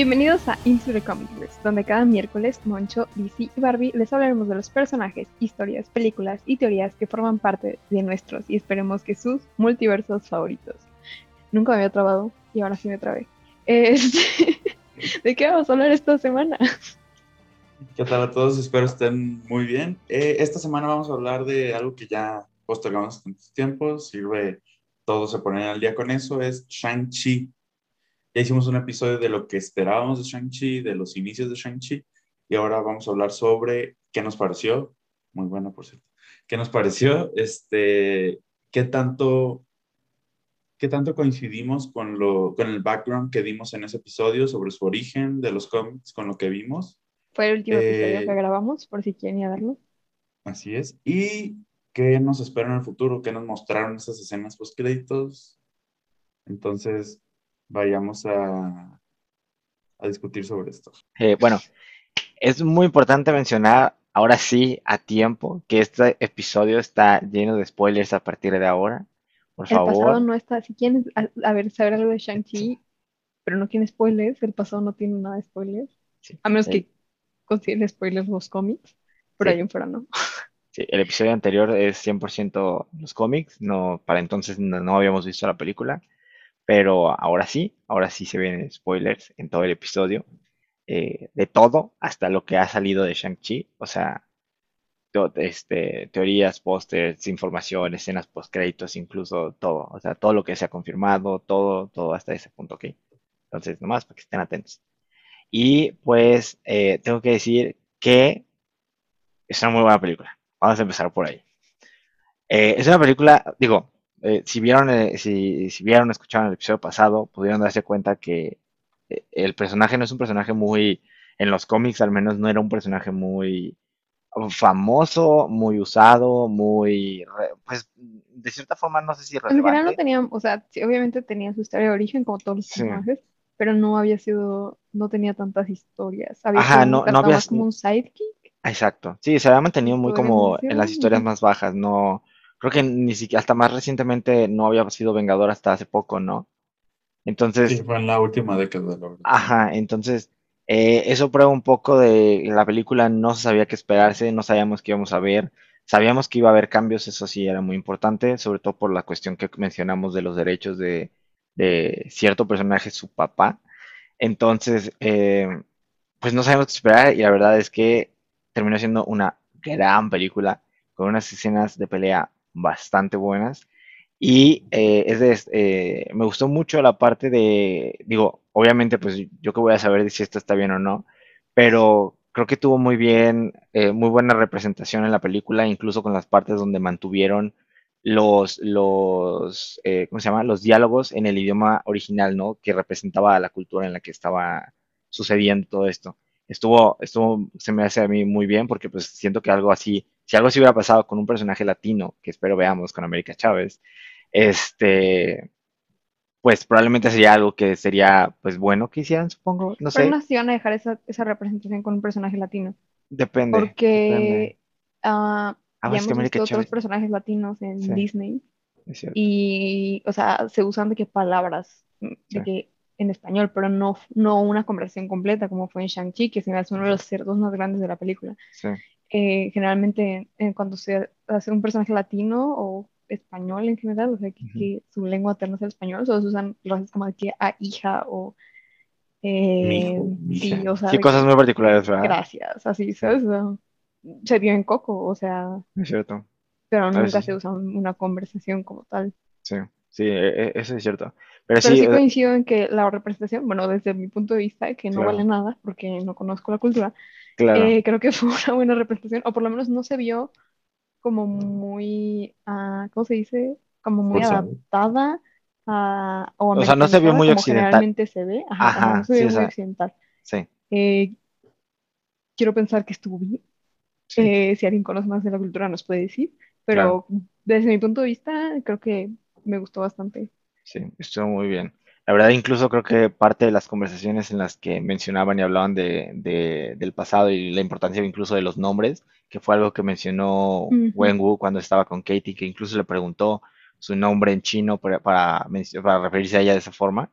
Bienvenidos a Into the Comicverse, donde cada miércoles Moncho, DC y Barbie les hablaremos de los personajes, historias, películas y teorías que forman parte de nuestros y esperemos que sus multiversos favoritos. Nunca me había trabado y ahora sí me trabé. Este, ¿De qué vamos a hablar esta semana? ¿Qué tal a todos? Espero estén muy bien. Eh, esta semana vamos a hablar de algo que ya postergamos estos tiempos, sirve todo se ponen al día con eso, es Shang-Chi. Ya hicimos un episodio de lo que esperábamos de Shang-Chi, de los inicios de Shang-Chi, y ahora vamos a hablar sobre qué nos pareció, muy bueno por cierto, qué nos pareció, este, qué tanto, qué tanto coincidimos con, lo, con el background que dimos en ese episodio sobre su origen de los cómics, con lo que vimos. Fue el último episodio Eh, que grabamos, por si quieren ir a verlo. Así es. ¿Y qué nos espera en el futuro? ¿Qué nos mostraron esas escenas post créditos? Entonces, vayamos a, a discutir sobre esto. Eh, bueno, es muy importante mencionar ahora sí a tiempo que este episodio está lleno de spoilers a partir de ahora. Por El pasado favor. no está, si quieren a, a ver, saber algo de Shang-Chi, pero no quieren spoilers, el pasado no tiene nada de spoilers, Sí, a menos eh, que consideren spoilers los cómics, pero Sí. ahí en fuera no. sí, el episodio anterior es 100% los cómics, no, para entonces no, no habíamos visto la película, pero ahora sí, ahora sí se ven spoilers en todo el episodio, eh, de todo, hasta lo que ha salido de Shang-Chi, o sea, este, teorías, pósters, información, escenas post-créditos, incluso todo, o sea, todo lo que se ha confirmado, todo, todo hasta ese punto, ¿ok? Entonces, nomás para que estén atentos. Y pues eh, tengo que decir que es una muy buena película. Vamos a empezar por ahí. Eh, es una película, digo, eh, si vieron, eh, si, si vieron, escucharon el episodio pasado, pudieron darse cuenta que eh, el personaje no es un personaje muy, en los cómics al menos no era un personaje muy famoso, muy usado, muy, pues de cierta forma no sé si En general no relevante. tenían, o sea, sí, obviamente tenía su historia de origen como todos los Sí. personajes, pero no había sido, no tenía tantas historias. Había Ajá, sido no, había, como un sidekick, exacto. Sí, se había mantenido muy como en las historias más bajas, no, creo que ni siquiera, hasta más recientemente no había sido Vengador hasta hace poco, ¿no? Sí, Entonces, fue en la última década, la verdad. Ajá, entonces eh, eso prueba un poco de la película, no se sabía qué esperarse, no sabíamos qué íbamos a ver, sabíamos que iba a haber cambios, eso sí era muy importante, sobre todo por la cuestión que mencionamos de los derechos de, de cierto personaje, su papá. Entonces, eh, pues no sabíamos qué esperar y la verdad es que terminó siendo una gran película con unas escenas de pelea bastante buenas. Y eh, es eh, me gustó mucho la parte de, digo, obviamente, pues yo que voy a saber si esto está bien o no, pero creo que tuvo muy bien, eh, muy buena representación en la película, incluso con las partes donde mantuvieron los, los, ¿cómo se llama? Los diálogos en el idioma original, ¿no? Que representaba la cultura en la que estaba sucediendo todo esto. Estuvo, estuvo, se me hace a mí muy bien porque pues siento que algo así, si algo así hubiera pasado con un personaje latino, que espero veamos con América Chávez, este, pues probablemente sería algo que sería pues bueno que hicieran, supongo, no Pero sé, no sé si van a dejar esa, esa representación con un personaje latino, depende, depende. porque ah, ya hemos América visto otros personajes latinos en sí, Disney y, o sea, se usan de que palabras, mm, de sí, que en español, pero no, no una conversación completa como fue en Shang-Chi, que se me hace uno de los cerdos más grandes de la película. sí, Eh, generalmente, eh, cuando se hace un personaje latino o español en general, o sea, que, ujú, que su lengua materna es el español, solo se usan frases como que a hija o eh, sí, mija. o sea, Sí, cosas muy particulares, ¿verdad? gracias, así, ¿sabes? O sea, se vio en Coco, o sea, Es cierto, pero nunca se usa un- una conversación como tal. sí, sí, e- e- eso es cierto, pero Pero sí, sí coincido en que la representación, bueno, desde mi punto de vista, que no vale claro, nada porque no conozco la cultura, claro, eh, creo que fue una buena representación, o por lo menos no se vio como muy, ah, ¿cómo se dice? Como muy adaptada a- o o sea, no se vio muy occidental, generalmente se ve. Ajá, ajá, no se vio muy occidental. sí, Eh, quiero pensar que estuvo bien. Sí, Eh, si alguien conoce más de la cultura nos puede decir, claro. pero desde mi punto de vista creo que me gustó bastante. Sí, estuvo muy bien. La verdad, incluso creo que parte de las conversaciones en las que mencionaban y hablaban de, de- del pasado y la importancia incluso de los nombres, que fue algo que mencionó Ujú. Wenwu cuando estaba con Katie, que incluso le preguntó su nombre en chino para, para, mencio- para referirse a ella de esa forma.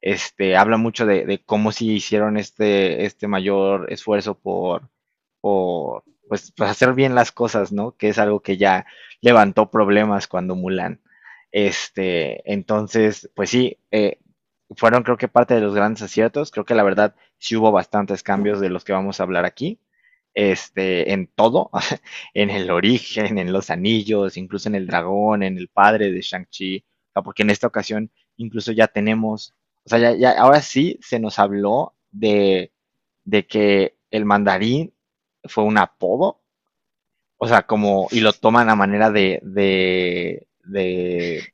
este, habla mucho de, de cómo si hicieron este, este mayor esfuerzo por, por pues, pues, hacer bien las cosas, ¿no? Que es algo que ya levantó problemas cuando Mulan. Este, entonces, pues sí, eh, fueron creo que parte de los grandes aciertos. Creo que la verdad sí hubo bastantes cambios de los que vamos a hablar aquí. Este, en todo, en el origen, en los anillos, incluso en el dragón, en el padre de Shang-Chi, porque en esta ocasión incluso ya tenemos, o sea, ya, ya ahora sí se nos habló de, de que el mandarín fue un apodo, o sea, como, y lo toman a manera de, de, de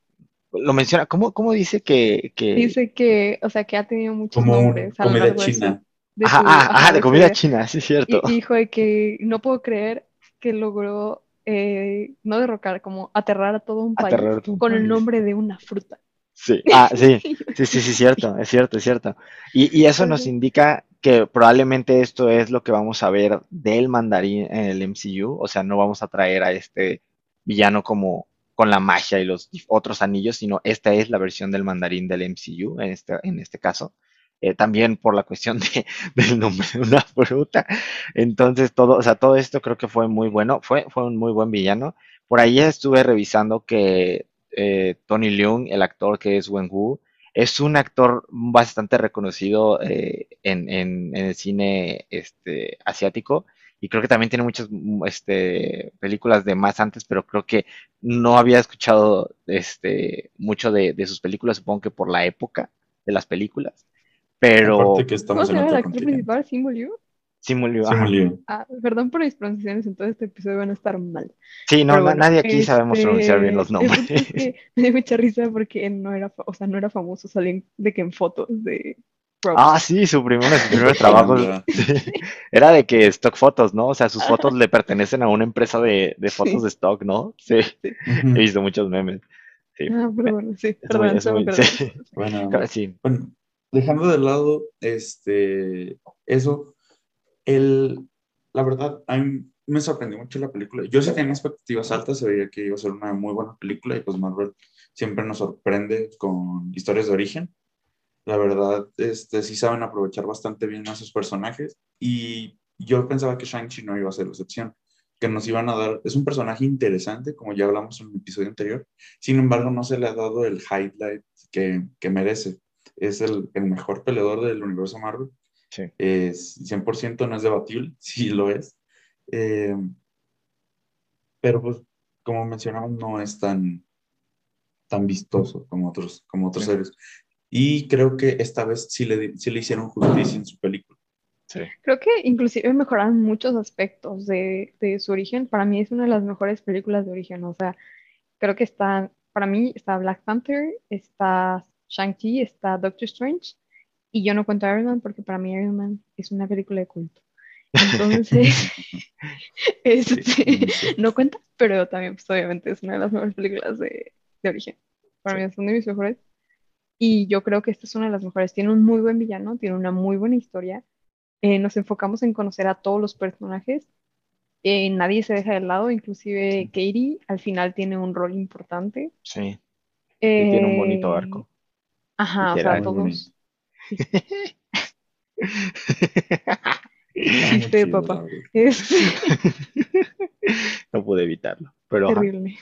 lo menciona, ¿cómo, cómo dice que, que, Dice que, o sea, que ha tenido muchos Como nombres. a lo comida largo de su- china. de Ajá, su- ah, ajá, ajá, de comida china, sí es cierto. Y dijo de que no puedo creer que logró eh, no derrocar, como aterrar a todo un país Aterrar un con el nombre de una fruta. Sí, ah, sí, sí, sí, sí, cierto, es cierto, es cierto. Y, y eso nos indica que probablemente esto es lo que vamos a ver del mandarín en el MCU, o sea, no vamos a traer a este villano como con la magia y los otros anillos, sino esta es la versión del mandarín del MCU en este, en este caso. Eh, también por la cuestión de, del nombre de una fruta. Entonces, todo, o sea, todo esto creo que fue muy bueno, fue, fue un muy buen villano. Por ahí estuve revisando que eh, Tony Leung, el actor que es Wen Wu, es un actor bastante reconocido eh, en, en- en el cine este, asiático y creo que también tiene muchas mm, este, películas de más antes, pero creo que no había escuchado este, mucho de, de sus películas, supongo que por la época de las películas, pero Aparte que ¿Cómo estamos se en llama el actor principal? ¿Simu Liu? sí, muy li- Sí, ajá. muy lío. Ah, perdón por mis pronunciaciones, entonces este episodio van a estar mal. Sí, no, bueno, nadie aquí sabemos pronunciar bien los este, es nombres. que me dio mucha risa porque no era, o sea, no era famoso, salían de que en fotos de Ah, sí, su primer, uno de sus primeros trabajos Anda. sí, era de que stock fotos, ¿no? O sea, sus fotos le pertenecen a una empresa de, de fotos Sí. de stock, ¿no? Sí, he visto muchos memes. Sí, Ah, pero bueno, sí, es muy, perdón, muy, perdón. sí, Bueno, claro, sí, bueno, dejando de lado este, eso, el, la verdad, a mí me sorprendió mucho la película. Yo sí tenía expectativas altas, se veía que iba a ser una muy buena película y pues Marvel siempre nos sorprende con historias de origen. La verdad, este, sí saben aprovechar bastante bien a sus personajes y yo pensaba que Shang-Chi no iba a ser la excepción, que nos iban a dar, es un personaje interesante, como ya hablamos en el episodio anterior, sin embargo no se le ha dado el highlight que, que merece. Es el, el mejor peleador del universo Marvel, sí. es 100% no es debatible, sí lo es, Eh, pero pues como mencionamos no es tan, tan vistoso como otros, como otros Sí. seres. Y creo que esta vez sí le, sí le hicieron justicia en su película. sí. Creo que inclusive mejoraron muchos aspectos de, de su origen. Para mí es una de las mejores películas de origen. O sea, creo que está, para mí está Black Panther, está Shang-Chi, está Doctor Strange. Y yo no cuento Iron Man porque para mí Iron Man es una película de culto. Entonces, este, Sí, sí. no cuenta, pero también pues, obviamente es una de las mejores películas de, de origen. Para Sí. mí son de mis mejores. Y yo creo que esta es una de las mejores. Tiene un muy buen villano, tiene una muy buena historia. Eh, nos enfocamos en conocer a todos los personajes. Eh, nadie se deja de lado, inclusive Katie al final tiene un rol importante. Sí, y tiene un bonito Eh, arco. Ajá, o sea, todos. Chiste, chido, papá. la verdad. Es No pude evitarlo, pero terrible.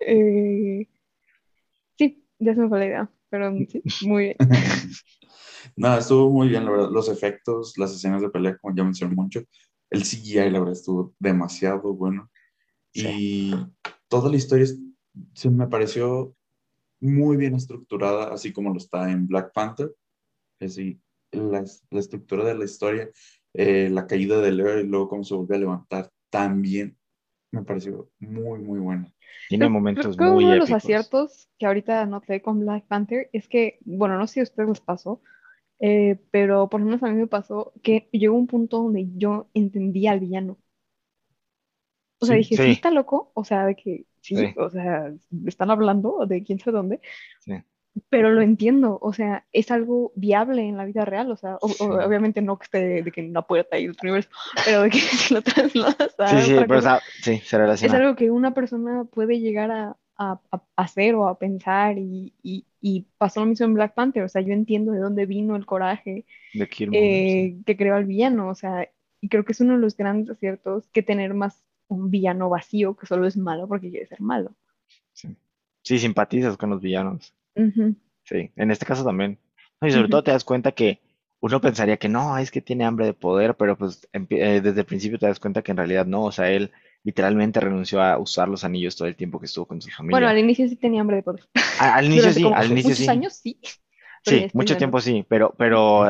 Eh, sí, ya se me fue la idea, pero sí, muy bien. No, estuvo muy bien, la verdad. Los efectos, las escenas de pelea, como ya mencioné mucho. El CGI, la verdad, estuvo demasiado bueno. Y toda la historia se me pareció muy bien estructurada, así como lo está en Black Panther. Es decir, la, la estructura de la historia, eh, la caída de Leo y luego cómo se volvió a levantar, también me pareció muy, muy buena. tiene momentos creo que muy uno de los épicos. aciertos que ahorita noté con Black Panther es que, bueno, no sé si a ustedes les pasó, eh, pero por lo menos a mí me pasó que llegó un punto donde yo entendía al villano. O sea, Sí, dije, sí sí. está loco, o sea, de que sí, Sí. o sea, están hablando de quién sabe dónde, Sí. Pero lo entiendo, o sea, es algo viable en la vida real, o sea, o- obviamente no que esté de que en una puerta y otro universo, pero de que si lo trasladas a Sí, sí, pero cosa, sí, se es relaciona. algo que una persona puede llegar a, a, a hacer o a pensar y, y- y pasó lo mismo en Black Panther, o sea, yo entiendo de dónde vino el coraje De Killmonger, sí. eh, que creó al villano, o sea, y creo que es uno de los grandes aciertos que tener más un villano vacío que solo es malo porque quiere ser malo. Sí. Sí, simpatizas con los villanos. Sí, en este caso también. No, Y sobre todo te das cuenta que uno pensaría que no, es que tiene hambre de poder, pero pues eh, desde el principio te das cuenta que en realidad no, o sea, él literalmente renunció a usar los anillos todo el tiempo que estuvo con su Bueno, al familia. inicio sí tenía hambre de poder. A- Al inicio sí, como al inicio muchos sí, años sí, sí, mucho no. tiempo sí, pero, pero,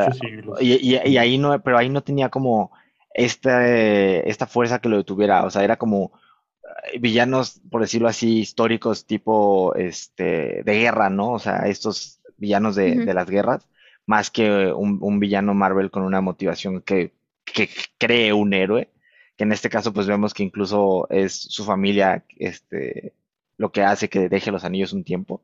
y, y- y ahí no, pero ahí no tenía como este, esta fuerza que lo detuviera, o sea, era como villanos, por decirlo así, históricos tipo este, de guerra, ¿no? O sea, estos villanos de, de las guerras, más que un, un villano Marvel con una motivación que, que cree un héroe, que en este caso pues vemos que incluso es su familia este, lo que hace que deje los anillos un tiempo.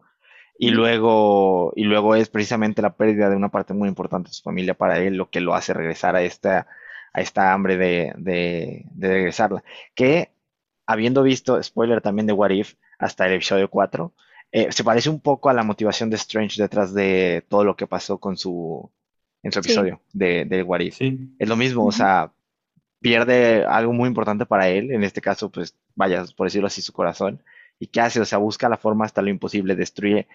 Y luego, y luego es precisamente la pérdida de una parte muy importante de su familia para él lo que lo hace regresar a esta, a esta hambre de, de, de regresarla. Que habiendo visto, spoiler también de What If, hasta el episodio 4, eh, se parece un poco a la motivación de Strange detrás de todo lo que pasó con su, en su Sí. episodio de, de What If. Sí, Es lo mismo, o sea, pierde algo muy importante para él, en este caso, pues, vaya, por decirlo así, su corazón. ¿Y qué hace? O sea, busca la forma hasta lo imposible, destruye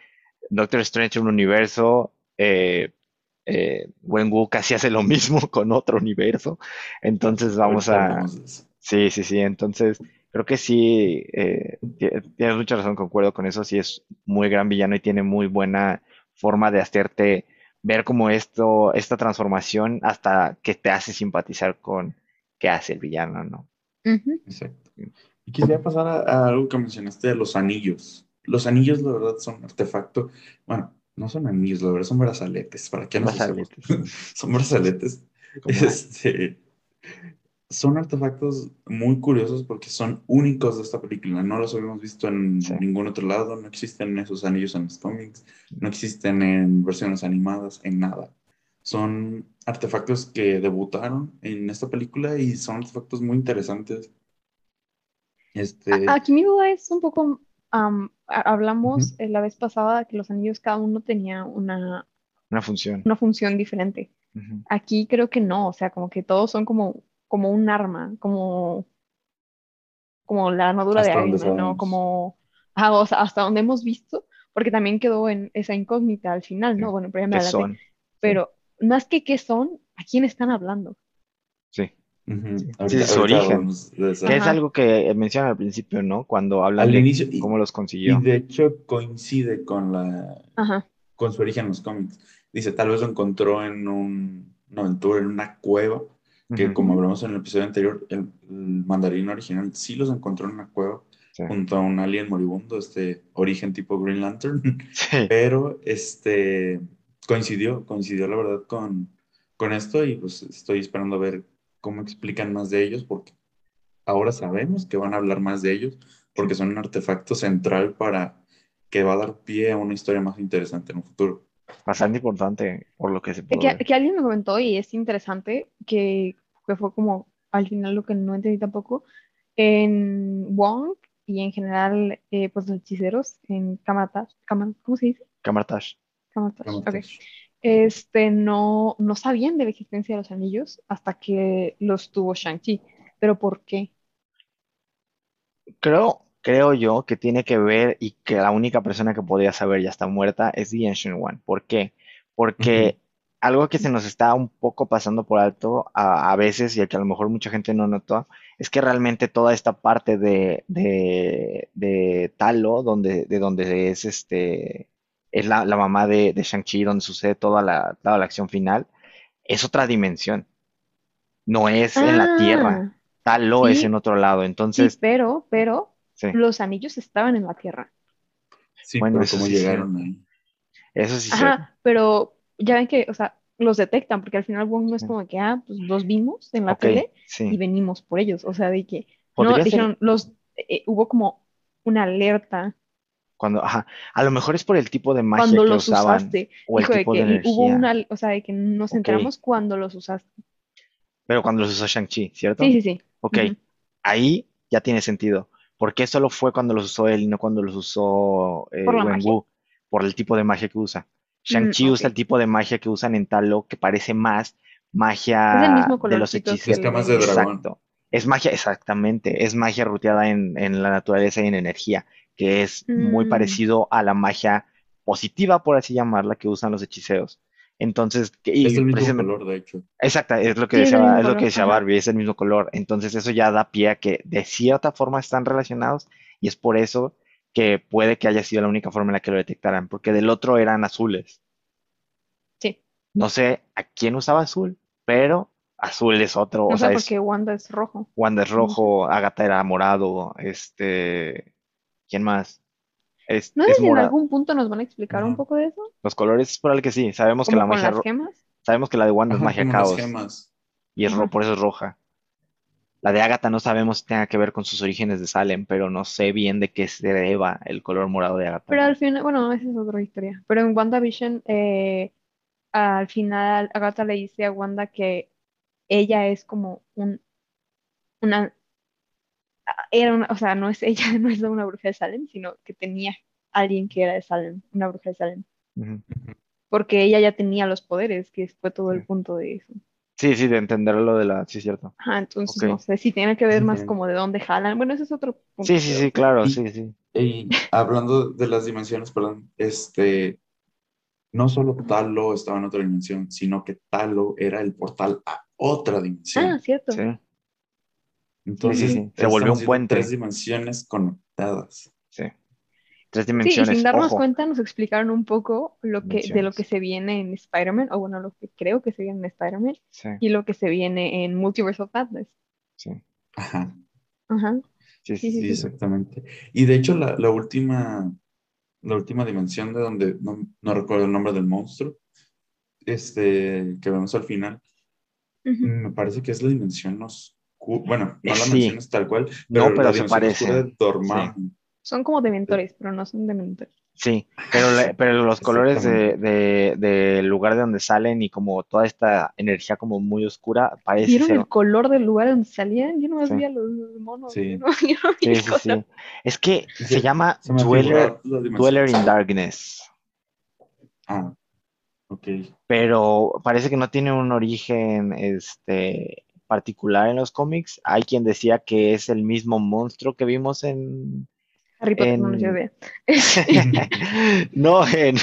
Doctor Strange en un universo, eh, eh, Wenwu casi hace lo mismo con otro universo, entonces vamos a... Sí, sí, sí, entonces creo que sí, eh, ti- tienes mucha razón, concuerdo con eso, sí es muy gran villano y tiene muy buena forma de hacerte ver como esto, esta transformación hasta que te hace simpatizar con qué hace el villano, ¿no? Exacto. Y quisiera pasar a, a algo que mencionaste de los anillos. Los anillos, la verdad, son artefacto. Bueno, no son anillos, la verdad, son brazaletes. ¿Para qué nos? Brazaletes. Son brazaletes. Este, son artefactos muy curiosos porque son únicos de esta película. No los habíamos visto en Sí. ningún otro lado. No existen esos anillos en los cómics. No existen en versiones animadas, en nada. Son artefactos que debutaron en esta película y son artefactos muy interesantes. Este, Aquí mi duda es un poco, a- hablamos Ujú. eh, la vez pasada que los anillos cada uno tenía una, Una función. una función diferente. Ujú. Aquí creo que no, o sea, como que todos son como, como un arma, como, como la armadura de Iron Man, ¿no? Como, ah, o sea, hasta donde hemos visto, porque también quedó en esa incógnita al final, ¿no? Sí. Bueno, pero ya me ¿Qué adelanté. son? Pero más que qué son, ¿a quién están hablando? Sí. ujú, Sí, ahorita- su ahorita origen. Que es algo que mencionan al principio, ¿no? Cuando hablan Al de inicio, y, cómo los y consiguió. de hecho coincide con la, Ajá. con su origen en los cómics. Dice, tal vez lo encontró en un, una aventura, en una cueva, que como hablamos en el episodio anterior, el, el mandarín original sí los encontró en una cueva Sí. junto a un alien moribundo, este origen tipo Green Lantern, Sí. pero este coincidió, coincidió la verdad con, con esto y pues estoy esperando a ver cómo explican más de ellos porque ahora sabemos que van a hablar más de ellos porque son un artefacto central para que va a dar pie a una historia más interesante en un futuro. Bastante importante por lo que se pudo Que, ver. que alguien me comentó y es interesante que, que fue como al final lo que no entendí tampoco. En Wong y en general, eh, pues los hechiceros en Kamatash, Kama- ¿cómo se dice? Kamartash. Kamatash, ok. Kamatash. Este, no, no sabían de la existencia de los anillos hasta que los tuvo Shang-Chi. ¿Pero por qué? Creo, creo yo que tiene que ver y que la única persona que podría saber ya está muerta es The Ancient One. ¿Por qué? Porque algo que se nos está un poco pasando por alto a, a veces y que a lo mejor mucha gente no notó, es que realmente toda esta parte de, de, de Talo, donde, de donde es este, es la, la mamá de, de Shang-Chi, donde sucede toda la, toda la acción final, es otra dimensión. No es en la Tierra. Ah, Talo es en otro lado. sí, Entonces, pero, pero sí, los anillos estaban en la Tierra. Sí, Bueno, pero cómo sí llegaron ahí. eso sí. Ajá, pero ya ven que, o sea, los detectan, porque al final Wong no es como que, ah, pues los vimos en la tele y venimos por ellos. O sea, de que, no, ser dijeron, los, eh, hubo como una alerta cuando, ajá, a lo mejor es por el tipo de magia cuando que los usaban usaste. o el Dijo de tipo de que hubo energía. una, o sea, de que nos enteramos cuando los usaste. Pero cuando los usó Shang-Chi, ¿cierto? Sí, sí, sí. Ok, ahí ya tiene sentido. ¿Por qué solo fue cuando los usó él y no cuando los usó eh, ¿Por Wenwu? Por el tipo de magia que usa. Shang-Chi Mm, usa el tipo de magia que usan en Talo, que parece más Es magia de los hechizos. de dragón. Exacto. Es magia, exactamente. Es magia ruteada en, en la naturaleza y en energía, que es muy Mm. parecido a la magia positiva, por así llamarla, que usan los hechiceos. Entonces, y Es el mismo color, de hecho. Exacto, es lo que Sí, es el decía, mismo es lo color, que decía. Barbie, es el mismo color. Entonces eso ya da pie a que de cierta forma están relacionados y es por eso que puede que haya sido la única forma en la que lo detectaran, porque del otro eran azules. Sí. No sé a quién usaba azul, pero azul es otro, No o sé sea, por es Wanda es rojo. Wanda es rojo, Agatha era morado, este, ¿quién más? Es, ¿No sé es si en algún punto nos van a explicar un poco de eso? Los colores es probable que sí, sabemos que la magia, las gemas. sabemos que la de Wanda es magia caos. gemas. y es ro- por eso es roja. La de Agatha no sabemos si tenga que ver con sus orígenes de Salem, pero no sé bien de qué se deba el color morado de Agatha. Pero al final, bueno, esa es otra historia. Pero en WandaVision, eh, al final, Agatha le dice a Wanda que ella es como un, una, era una, o sea, no es ella, no es una bruja de Salem, sino que tenía alguien que era de Salem, una bruja de Salem. Porque ella ya tenía los poderes, que fue todo el punto de eso. Sí, sí, de entender lo de la... Sí, cierto. Ajá, entonces no sé si tiene que ver más como de dónde jalan. Bueno, ese es otro punto. Sí, sí, sí, claro, Y- sí, sí. Y hablando de las dimensiones, perdón, este, no solo Talo estaba en otra dimensión, sino que Talo era el portal a otra Ah, dimensión. cierto. Sí, Entonces, sí, sí. Se volvió un puente. Tres dimensiones conectadas. sí. Tres Sí, y dimensiones. sin darnos Ojo. cuenta nos explicaron un poco lo que, de lo Dimensiones. que se viene en Spider-Man, o bueno, lo que creo que se viene en Spider-Man, Sí, y lo que se viene en Multiverse of Madness. sí, Ajá, Ajá. sí, Sí, sí, sí, sí. exactamente. Y de hecho, la, la última, la última dimensión de donde no, no recuerdo el nombre del monstruo, este, que vemos al final, me parece que es la dimensión oscura. Bueno, no la Sí. mencionas tal cual, No, pero, pero la se parece. de. Son como dementores, pero no son dementores. Sí, pero, pero los colores de, Exactamente. de- del lugar de donde salen y como toda esta energía como muy oscura parece ¿Vieron ser... el color del lugar donde salían? Yo no Sí. vi a los monos. Sí. No, yo no vi Sí, el sí, color. sí. Es que Se- se llama Se Dweller, Dweller in. Darkness, Ah, ok. pero parece que no tiene un origen este, particular en los cómics. Hay quien decía que es el mismo monstruo que vimos en... Harry Potter no nos llevé. no, en,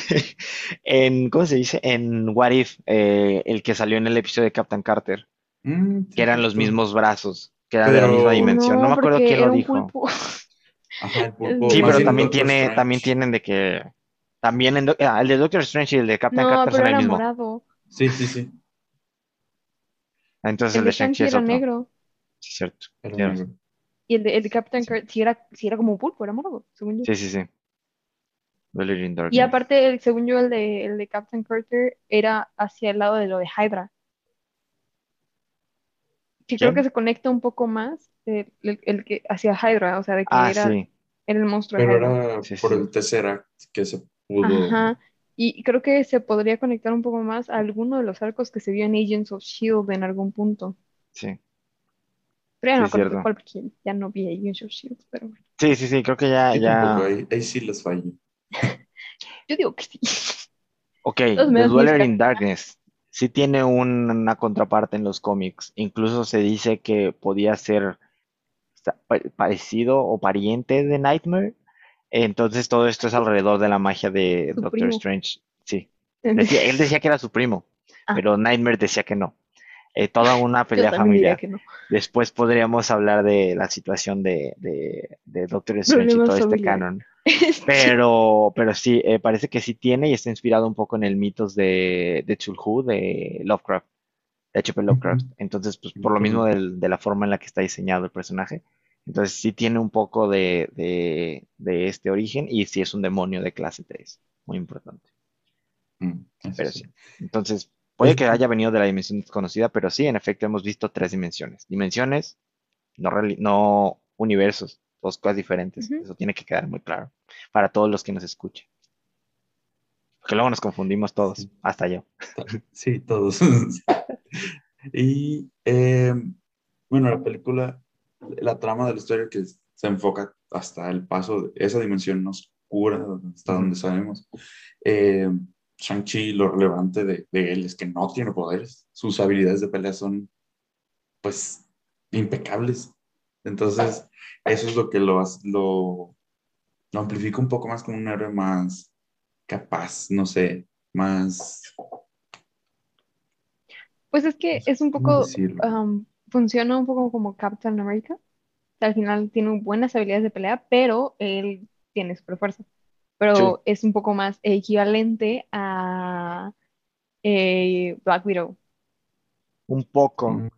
en, ¿cómo se dice? En What If, eh, el que salió en el episodio de Captain Carter, Mm, que eran los mismos brazos, que eran de la misma dimensión. No, me acuerdo quién lo dijo. Ajá, pulpo. Sí, pero también tiene, Strange. también tienen de que también en ah, el de Doctor Strange y el de Captain No, Carter pero son el mismo. morado. Sí, sí, sí. Entonces El de Shang-Chi era otro. negro. Sí, cierto. Era Tienes negro. Y el de, el de Captain Sí. Carter sí era, como un pulpo, era morado, según yo. Sí, sí, sí. Y aparte, el- según yo, el de, el de Captain Carter era hacia el lado de lo de Hydra. Que creo que se conecta un poco más el, el- el que hacia Hydra, o sea, de que Ah, era, sí. era el monstruo de Pero Hydra. era Sí, por sí. el Tesseract que se pudo. Ajá. Y creo que se podría conectar un poco más a alguno de los arcos que se vio en Agents of Shield en algún punto. Sí. Pero ya no Sí, cuál, porque ya no vi Agents of Shield, pero bueno. Sí, sí, sí, creo que ya, ya. ahí, ahí sí les fallo. Yo digo que sí. Ok, The Dweller in Darkness sí tiene un- una contraparte en los cómics. Incluso se dice que podía ser parecido o pariente de Nightmare. Entonces todo esto es alrededor de la magia de Su Doctor primo. Strange. Sí. Decía- él decía que era su primo, Ah. pero Nightmare decía que no. Eh, toda una pelea familiar. no. Después podríamos hablar de la situación de, de, de Doctor Strange y todo este canon. Pero, pero sí, eh, parece que sí tiene y está inspirado un poco en el mitos de, de Cthulhu, de Lovecraft, de H.P. Lovecraft. Entonces, pues por lo mismo del- de la forma en la que está diseñado el personaje. Entonces sí tiene un poco de, de, de este origen y sí es un demonio de clase 3. Muy importante. Mm, Pero sí. sí. Entonces, puede Es- que haya venido de la dimensión desconocida, pero sí, en efecto, hemos visto tres dimensiones. Dimensiones, no, universos, dos cosas diferentes. Eso tiene que quedar muy claro para todos los que nos escuchen. Porque luego nos confundimos todos, Sí. hasta yo. Sí, todos. y eh, bueno, la película, la trama de la historia que se enfoca hasta el paso de esa dimensión oscura, hasta donde sabemos. Eh, Shang-Chi, lo relevante de, de, él es que no tiene poderes. Sus habilidades de pelea son, pues, impecables. Entonces, eso es lo que lo, lo, lo amplifica un poco más como un héroe más capaz, no sé, más... Pues es que es un poco, um, funciona un poco como Captain America. al final tiene buenas habilidades de pelea, pero él tiene super fuerza. Pero es un poco más equivalente a eh, Black Widow. Un poco. Mm,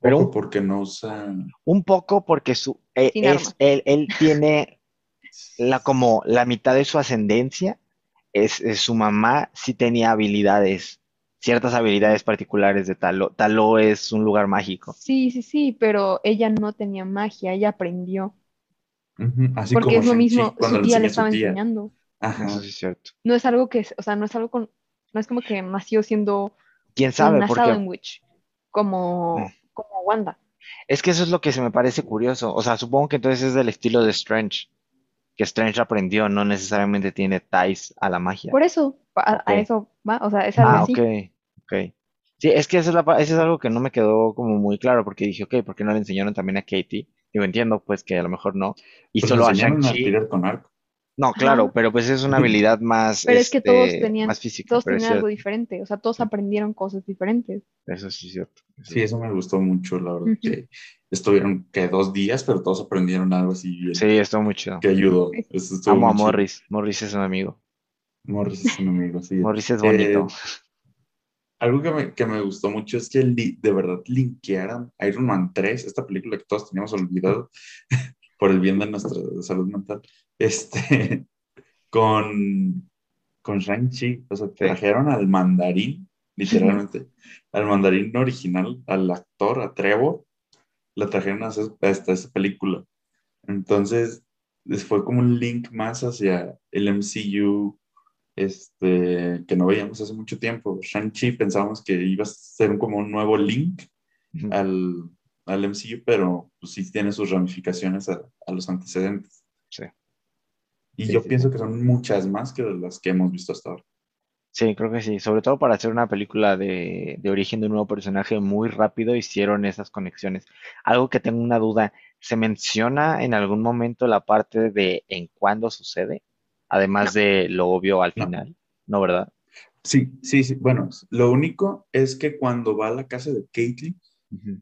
pero porque no usa. Un poco porque su, eh, es, él, él tiene la, como la mitad de su ascendencia es, su mamá sí tenía habilidades, ciertas habilidades particulares de Talo. Talo es un lugar mágico. Sí, sí, sí, pero ella no tenía magia, ella aprendió. Así Porque es lo mismo, su tía le estaba enseñando. Ajá. Eso sí es cierto. No es algo que, o sea, no es algo con, no es como que nació siendo ¿Quién sabe? una Porque sandwich, como, Mm. como Wanda. es que eso es lo que se me parece curioso. O sea, supongo que entonces es del estilo de Strange, que Strange aprendió, no necesariamente tiene ties a la magia. Por eso, a, a eso va, o sea, es algo Ah, así. Ok. Sí, es que eso es, la pa- eso es algo que no me quedó como muy claro, porque dije, ok, ¿por qué no le enseñaron también a Katie? Digo, entiendo, pues que a lo mejor no. Y Pues solo a enseñaron a Shang-Chi. tirar con arco. No, claro, Ajá. pero pues es una habilidad más, Pero es que todos este, tenían, más física, todos pero es tenían algo cierto, diferente, o sea, todos aprendieron cosas diferentes. eso sí es cierto. eso Sí, eso me gustó mucho, la verdad. Ujú. Que estuvieron que dos días, pero todos aprendieron algo así bien, Sí, estuvo muy chido. que ayudó. Eso estuvo Amo a muy chido. Morris. Morris es un amigo. Morris es un amigo, sí. Morris es Eh, bonito. Algo que me, que me gustó mucho es que de verdad linkearan Iron Man 3, esta película que todos teníamos olvidado por el bien de nuestra salud mental, este, con, con Shang-Chi. O sea, trajeron al mandarín, literalmente, al mandarín original, al actor, a Trevor, la trajeron a, hacer- a esta, esa película. Entonces, es- fue como un link más hacia el MCU este, que no veíamos hace mucho tiempo. Shang-Chi pensábamos que iba a ser como un nuevo link al, al MCU, pero pues sí tiene sus ramificaciones a, a los antecedentes. Sí. Y Sí, yo sí, pienso sí. que son muchas más que las que hemos visto hasta ahora. Sí, creo que sí. Sobre todo para hacer una película de, de origen de un nuevo personaje muy rápido, hicieron esas conexiones. Algo que tengo una duda, ¿se menciona en algún momento la parte de en cuándo sucede? Además de lo obvio al final, ¿no, verdad? Sí, sí, sí. Bueno, lo único es que cuando va a la casa de Caitlyn,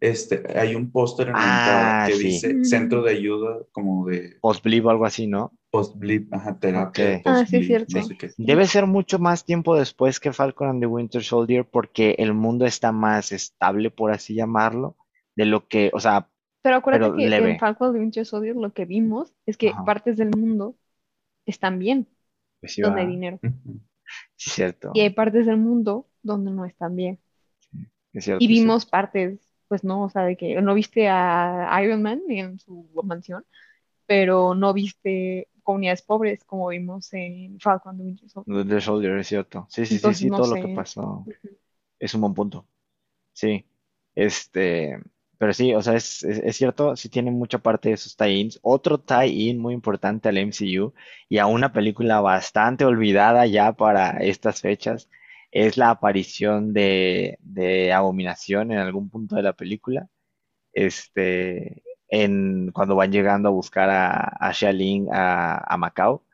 este, hay un póster en la Ah, entrada que sí. dice. Centro de Ayuda como de Post-Blip o algo así, ¿no? post-blip, ajá, terapia. Ah, sí, cierto. no sé qué. Debe ser mucho más tiempo después que Falcon and the Winter Soldier porque el mundo está más estable, por así llamarlo, de lo que, o sea, Pero acuérdate Pero que leve. en Falcon and the Winter Soldier lo que vimos es que Ajá. partes del mundo están bien, pues sí donde va- hay dinero. Sí es cierto, Y hay partes del mundo donde no están bien. es cierto, Y cierto. vimos partes, pues no, o sea, de que no viste a Iron Man en su mansión, pero no viste comunidades pobres como vimos en Falcon and the Winter Soldier. Winter Soldier, es cierto. Sí, sí, sí, Entonces, sí, no todo lo sé. que pasó Ujú. es un buen punto. Sí, este, pero sí, o sea, es, es, cierto, sí tiene mucha parte de esos tie-ins. Otro tie-in muy importante al MCU y a una película bastante olvidada ya para estas fechas es la aparición de, de Abominación en algún punto de la película. Este, en, cuando van llegando a buscar a, a Xia Ling a, a Macao,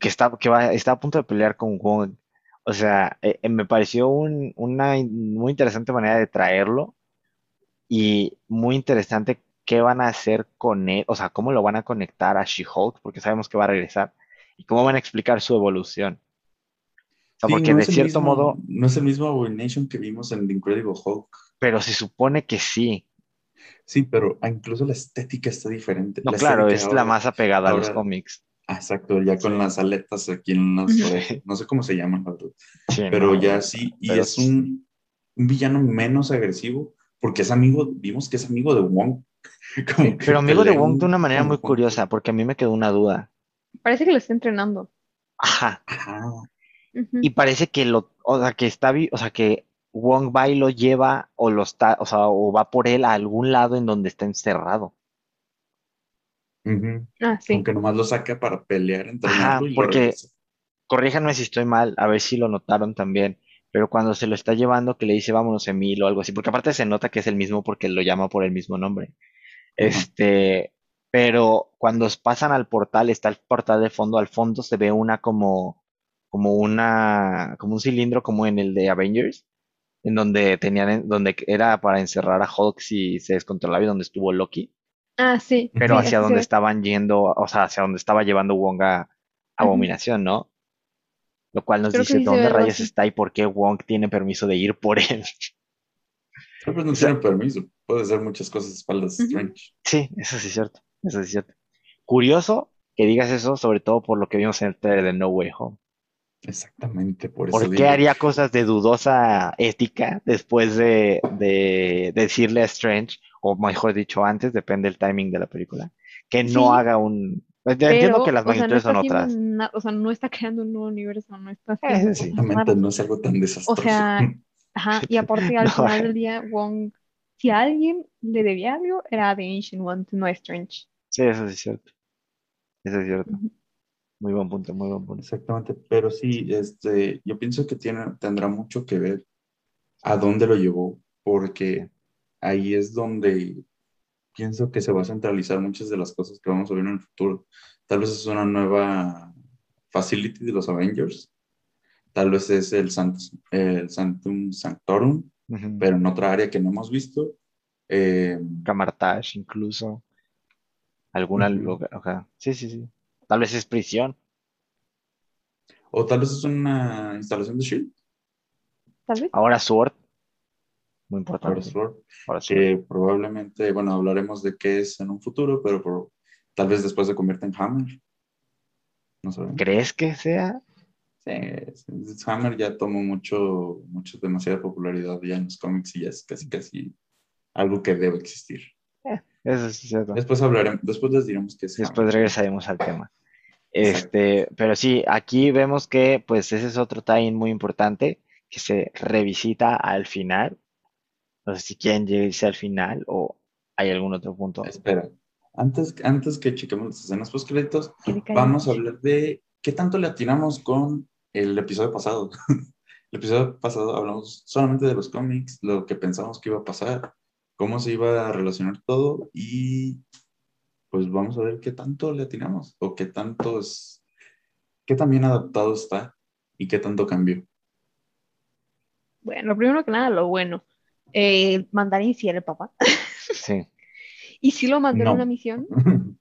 que está, que va, está a punto de pelear con Wong. O sea, eh, eh, me pareció un- una muy interesante manera de traerlo y muy interesante qué van a hacer con él, o sea, cómo lo van a conectar a She-Hulk, porque sabemos que va a regresar, y cómo van a explicar su evolución. O sea, Sí, porque no de cierto mismo- modo, No es el mismo Abomination que vimos en The Incredible Hulk. pero se supone que sí. Sí, pero incluso la estética está diferente. No, La claro, es la más apegada a los cómics. Ah, Exacto, ya con las aletas aquí en las orejas. No sé cómo se llaman, la verdad. Sí, Pero no, ya sí, y pero es un, un villano menos agresivo, porque es amigo, vimos que es amigo de Wong. Pero amigo de Wong de una manera muy curiosa, porque a mí me quedó una duda. Parece que lo está entrenando. Ajá. Ajá. Y parece que lo, o sea, que está, o sea, que Wong va y lo lleva o lo está, o sea, o va por él a algún lado en donde está encerrado. Ujú. Ah, sí. Aunque nomás lo saca para pelear, Ajá, entrenarlo y porque corríjanme si estoy mal, a ver si lo notaron también, pero cuando se lo está llevando que le dice vámonos Emil o algo así, porque aparte se nota que es el mismo porque lo llama por el mismo nombre. Este, pero cuando pasan al portal, está el portal de fondo, al fondo se ve una como, como una, como un cilindro como en el de Avengers, en donde tenían, donde era para encerrar a Hulk si se descontrolaba y donde estuvo Loki, Ah, sí. pero sí, hacia donde estaban yendo, o sea, hacia donde estaba llevando Wong a Abominación, ¿no? Lo cual nos Creo dice dónde rayos está y por qué Wong tiene permiso de ir por él. Tal vez no tiene permiso. Puede hacer muchas cosas a espaldas de Ujú. Strange. Sí, eso sí es cierto, eso sí es cierto. Curioso que digas eso, sobre todo por lo que vimos en el trailer de No Way Home. Exactamente, por eso ¿Por qué digo. haría cosas de dudosa ética después de, de decirle a Strange, o mejor dicho antes, depende del timing de la película, que no Sí, haga un... Pues, ya entiendo que las o sea, no magnitudes son otras. o sea, no está creando un nuevo universo, no está cosas Exactamente, no es algo tan O desastroso. sea, ajá, y aparte al No, final del día, Wong, si a alguien le debía algo, era The Ancient One, no Strange. Sí, eso sí es cierto. Eso es cierto. Muy buen punto, muy buen punto. Exactamente, pero sí, este, yo pienso que tiene, tendrá mucho que ver a dónde lo llevó, porque ahí es donde pienso que se va a centralizar muchas de las cosas que vamos a ver en el futuro. Tal vez es una nueva facility de los Avengers, tal vez es el, Sant- el Sanctum Sanctorum, pero en otra área que no hemos visto. Eh, Camartage incluso. Alguna ajá. Sí, sí, sí. Tal vez es prisión. o tal vez es una instalación de Shield, Tal vez. Ahora Sword. Muy importante. Ahora Sword. que probablemente, bueno, hablaremos de qué es en un futuro, pero por- tal vez después se convierta en Hammer. No sabemos. ¿Crees que sea? Sí, Hammer ya tomó mucho, mucho, demasiada popularidad ya en los cómics y ya es casi, casi algo que debe existir. Eso sí es cierto. Después hablaremos, después les diremos qué es Después Hammer. regresaremos al tema. Exacto. Este, pero sí, aquí vemos que pues ese es otro tie muy importante que se revisita al final. No sé si quieren llegarse al final o hay algún otro punto. Espera, antes, antes que chequemos las escenas post créditos, vamos a hablar de qué tanto le atinamos con el episodio pasado. El episodio pasado hablamos solamente de los cómics, lo que pensamos que iba a pasar, cómo se iba a relacionar todo y pues vamos a ver qué tanto le atinamos o qué tanto es, qué tan bien adaptado está y qué tanto cambió. Bueno, primero que nada, lo bueno. Eh, Mandarín sí era el papá. Sí, Y sí lo mandó en No. una misión.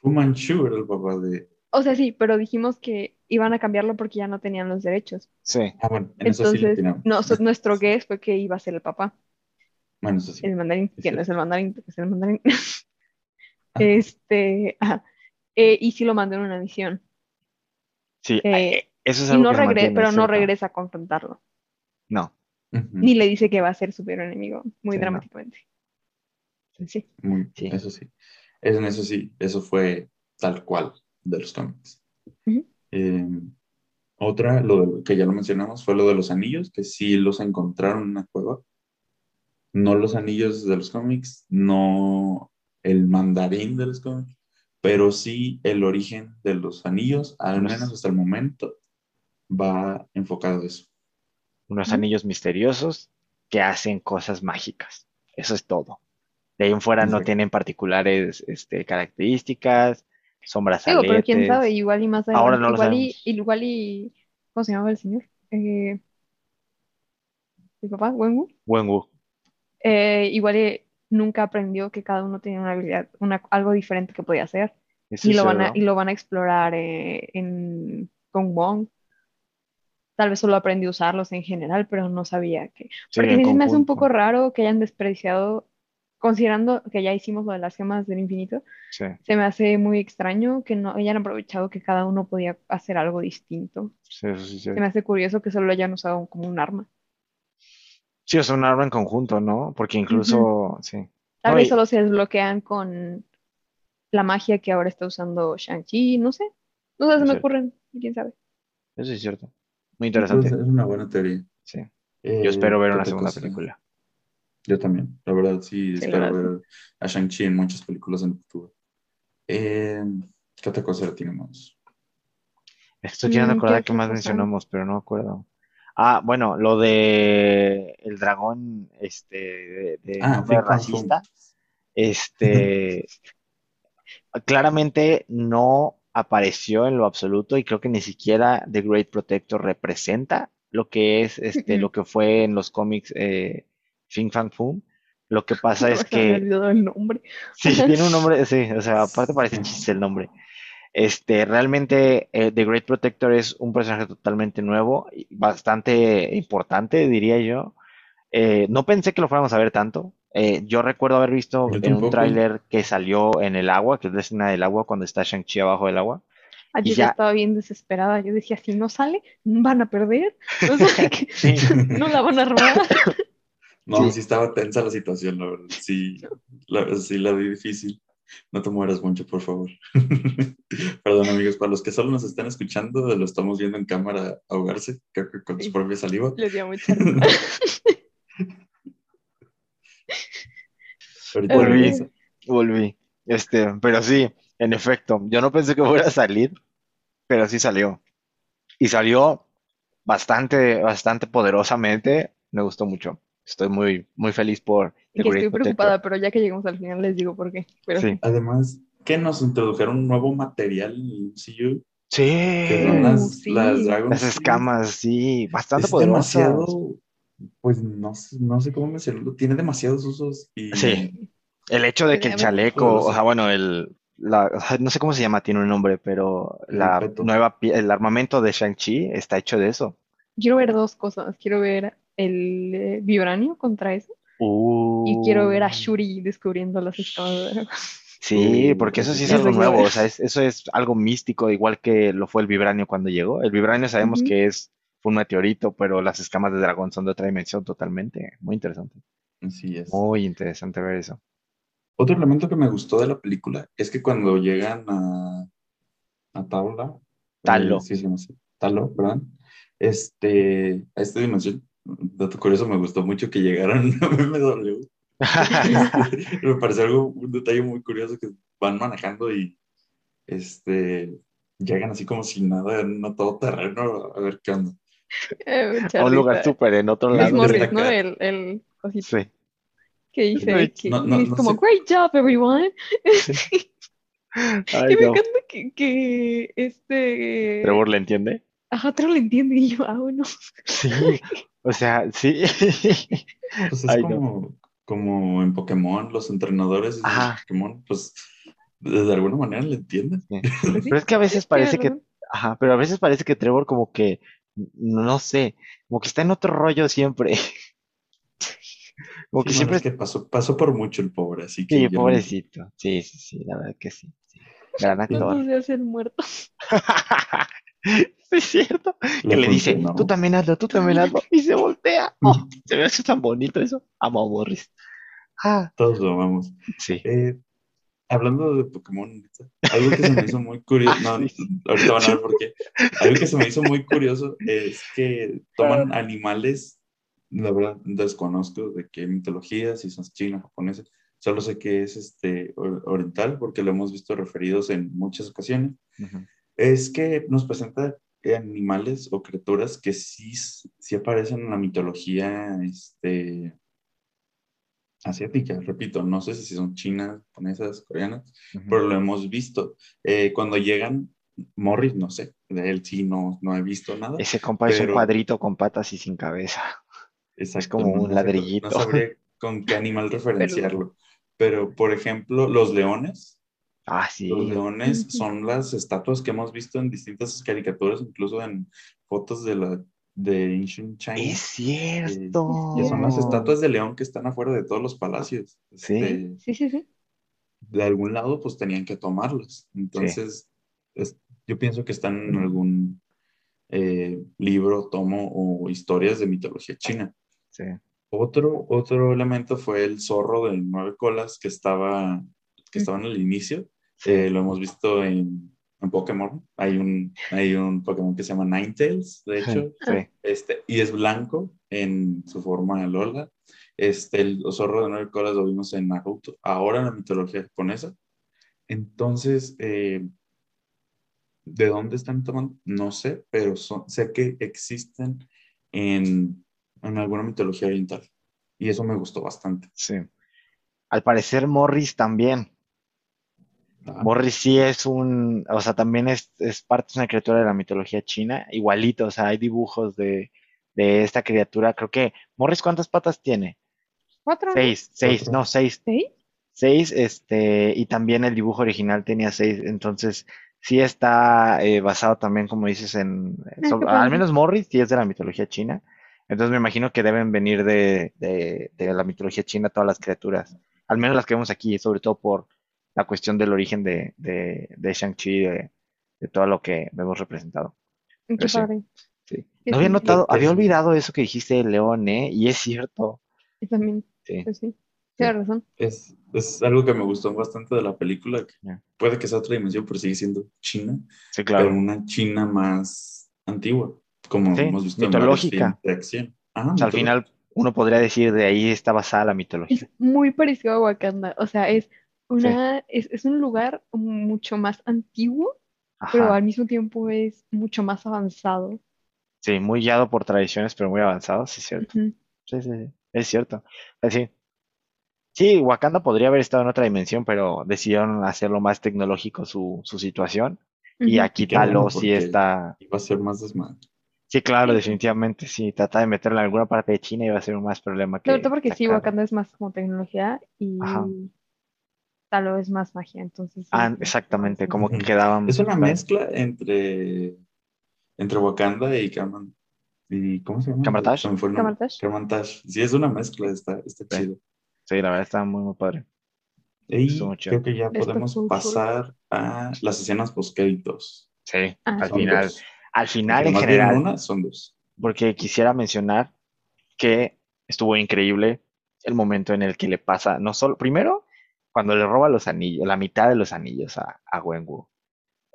Fu Manchu era el papá de... O sea, sí, pero dijimos que iban a cambiarlo porque ya no tenían los derechos. sí. Ah, bueno, en eso sí le Entonces, no, so- nuestro guess fue que iba a ser el papá. Bueno, eso sí. El mandarín, que no es el mandarín, porque es el mandarín. Ah. Este, ajá. Eh, y sí lo mandó en una misión. Sí, Eh, eso es Y algo no que regresa, pero no regresa a confrontarlo. No, Ni le dice que va a ser su peor enemigo, muy Sí, no. dramáticamente. Sí. Muy- Sí. Eso sí. En eso sí, eso fue tal cual de los cómics. Eh, otra, lo de- que ya lo mencionamos, fue lo de los anillos, que sí los encontraron en una cueva. No los anillos de los cómics, no el mandarín de los cómics, pero sí el origen de los anillos, al menos hasta el momento, va enfocado a eso. Unos anillos misteriosos que hacen cosas mágicas. Eso es todo. De ahí en fuera no tienen particulares este, características, son Digo, pero quién sabe, igual y más Ahora no lo igual y, sabemos. igual y, ¿cómo se llamaba el señor? Eh, ¿el papá? Wenwu. Wenwu. Eh, igual y nunca aprendió que cada uno tenía una habilidad, una, algo diferente que podía hacer. Y lo van a, y lo van a explorar eh, en, con Wong. Tal vez solo aprendió a usarlos en general, pero no sabía que. Porque sí se me hace un poco raro que hayan desperdiciado, considerando que ya hicimos lo de las gemas del infinito, Sí, se me hace muy extraño que no hayan aprovechado que cada uno podía hacer algo distinto. sí, es Se me hace curioso que solo lo hayan usado como un arma. Sí, sea, un arma en conjunto, ¿no? Porque incluso, sí. Tal vez solo se desbloquean con la magia que ahora está usando Shang-Chi, no sé. No sé, se me ocurren, quién sabe. Eso es cierto. Muy interesante. es una buena teoría. Sí. Eh, Yo espero ver ¿qué una segunda cosa? película. Yo también, la verdad sí, espero verdad, ver a Shang-Chi en muchas películas en el futuro. Eh, ¿Qué otra cosa tenemos? Estoy queriendo Mm, acordar ¿qué otra más mencionamos, pero no me acuerdo. Ah, bueno, lo de el dragón, este, de, de Ah, nombre racista, este, claramente no apareció en lo absoluto y creo que ni siquiera The Great Protector representa lo que es, este, lo que fue en los cómics eh, Fin Fang Foom. Lo que pasa es que el nombre. Sí, tiene un nombre, sí, o sea, aparte parece chiste el nombre. Este, realmente eh, The Great Protector es un personaje totalmente nuevo, y bastante importante, diría yo. Eh, no pensé que lo fuéramos a ver tanto. Eh, yo recuerdo haber visto Yo en un tampoco. tráiler que salió en el agua, que es la escena del agua cuando está Shang-Chi abajo del agua. Ah, yo ya estaba bien desesperada. Yo decía, si no sale, van a perder. O sea, que Sí. no la van a armar. No, Sí. sí estaba tensa la situación, la verdad. Sí, la, sí la vi difícil. No te mueras mucho, por favor. Perdón, amigos, para los que solo nos están escuchando, lo estamos viendo en cámara ahogarse, creo que con su propia saliva. Les dio mucha Volví. Volví. Este, pero sí, en efecto, yo no pensé que fuera a salir, pero sí salió. Y salió bastante, bastante poderosamente. Me gustó mucho. Estoy muy, muy feliz por Y que estoy preocupada, pero ya que llegamos al final les digo por qué. Pero Sí. Además, que nos introdujeron un nuevo material en el MCU, Sí, que son Uh, las, sí. las escamas, sí, bastante Es poderosas. demasiado, pues no, sé- no sé cómo mencionarlo, tiene demasiados usos y Sí. El hecho de que el chaleco, o sea, bueno, el, la, no sé cómo se llama, tiene un nombre, pero El la nueva, pie- el armamento de Shang-Chi está hecho de eso. quiero ver dos cosas. Quiero ver el eh, vibranio contra eso. Y Uh, quiero ver a Shuri descubriendo las dragón. Sí, Uh, porque eso sí es eso algo nuevo, o sea, es- eso es algo místico, igual que lo fue el vibranio cuando llegó. El vibranio sabemos que es un meteorito, pero las escamas de dragón son de otra dimensión totalmente. Muy interesante. así es. Muy interesante ver eso. Otro elemento que me gustó de la película es que cuando llegan a, a Taula, Talo. eh, sí así, Talo, ¿verdad? Este, a esta dimensión, dato curioso, me gustó mucho que llegaran a BMW. me pareció algo, un detalle muy curioso que van manejando y este, llegan así como si nada, no todo terreno, a ver qué onda. Eh, A un lugar súper en otro lado. Morris, ¿no? El, el cosito Sí. que dice Great. que No, no, es no como, sé. great job, everyone. Ay, y me no. encanta que, que este... Trevor le entiende. Ajá, Trevor lo entiende y yo, ah, bueno. Sí. O sea, sí. Pues es Ay, no. como, como en Pokémon, los entrenadores de Ajá. Pokémon, pues de alguna manera le entienden. Sí. Pues Pero es que a veces parece que, ajá, pero a veces parece que Trevor como que, no sé, como que está en otro rollo siempre. Como que Sí, siempre bueno, es que pasó, pasó por mucho el pobre, así que Sí, pobrecito. Sí, sí, sí, la verdad que sí. sí. Gran actor. ¿Cuántos se muertos? Sí, es cierto. Que le dice, tú también hazlo, tú también hazlo. Y se voltea. Oh, se me hace tan bonito eso. Amo a Morris. Ah, Todos lo amamos. sí. Eh, hablando de Pokémon, algo que se me hizo muy curioso, no, Ah, Sí. ahorita van a ver por qué. Algo que se me hizo muy curioso es que toman animales, la verdad desconozco de qué mitología, si son china, japonesa, solo sé que es este or- oriental porque lo hemos visto referidos en muchas ocasiones. Es que nos presenta animales o criaturas que sí, sí aparecen en la mitología este, asiática, repito, no sé si son chinas, japonesas, coreanas, Ujú. pero lo hemos visto. Eh, cuando llegan, Morris, no sé, de él sí no, no he visto nada. Ese compa es un pero- cuadrito con patas y sin cabeza. Exacto, como un ladrillito. No sabría con qué animal referenciarlo. Pero, por ejemplo, los leones, Ah, sí. Los leones son las estatuas que hemos visto en distintas caricaturas, incluso en fotos de la de Ancient China. Es cierto. que son las estatuas de león que están afuera de todos los palacios. Sí. Este, Sí, sí, sí. de algún lado, pues tenían que tomarlas. Entonces, es- yo pienso que están en algún eh, libro, tomo o historias de mitología china. Sí. Otro, otro elemento fue el zorro de nueve colas que estaba, que estaba en el inicio. Sí. Eh, lo hemos visto en, en Pokémon. Hay un, hay un Pokémon que se llama Ninetales, de hecho. Sí. Este, y es blanco en su forma Lola. Este, el zorro de nueve colas lo vimos en Naruto. Ahora en la mitología japonesa. Entonces, eh, ¿de dónde están tomando? No sé, pero son, sé que existen en, en alguna mitología oriental. Y eso me gustó bastante. Sí. Al parecer Morris también. Ah, Morris sí es un, o sea, también es, es parte de una criatura de la mitología china, igualito, o sea, hay dibujos de, de esta criatura. Creo que, Morris, ¿cuántas patas tiene? ¿Cuatro? Seis, seis, Cuatro. no, seis. ¿Sí? Seis, este, y también el dibujo original tenía seis, entonces sí está eh, basado también, como dices, en, sobre- qué al menos Morris sí es de la mitología china, entonces me imagino que deben venir de, de, de la mitología china todas las criaturas, al menos las que vemos aquí, sobre todo por la cuestión del origen de, de, de Shang-Chi, de, de todo lo que vemos representado. Qué Pero sí. padre. Sí. Sí, No había notado, que había olvidado eso que dijiste de León, ¿eh? Y es cierto. Y también, Sí, pues sí. Tienes razón. Es, es algo que me gustó bastante de la película, que Ya. puede que sea otra dimensión, pero sigue siendo China, sí, pero claro. una China más antigua, como Sí, hemos visto en mitológica. de acción. Ajá, O sea, al final uno podría decir de ahí está basada la mitología. Es muy parecido a Wakanda. O sea, es una, es, es un lugar mucho más antiguo, pero al mismo tiempo es mucho más avanzado. Sí, muy guiado por tradiciones, pero muy avanzado, sí es cierto. Sí, sí, sí, es cierto. Así. Sí, Wakanda podría haber estado en otra dimensión, pero decidieron hacerlo más tecnológico su, su situación. Y aquí Y qué bueno, Talo sí está. Iba a ser más desmadre. Sí, claro, Sí. definitivamente sí. Trata de meterlo en alguna parte de China y va a ser un más problema que Sobre todo porque sí. Wakanda es más como tecnología y Ajá. Talo es más magia. Entonces, sí, Ah, sí, exactamente, sí. como que quedaban. Es una mezcla entre, entre Wakanda y Kaman. ¿Y cómo se llama? Nombre. Kamar-Taj. Kamar-Taj. Sí, es una mezcla, está, está Sí. chido. Sí, la verdad está muy, muy padre. Y creo que ya podemos pasar a las escenas postcréditos. Sí, Ah, al final. Al final, Porque en nomás vieron general. una, son dos. porque quisiera mencionar que estuvo increíble el momento en el que le pasa, no solo, primero, cuando le roba los anillos, la mitad de los anillos a, a Wenwu.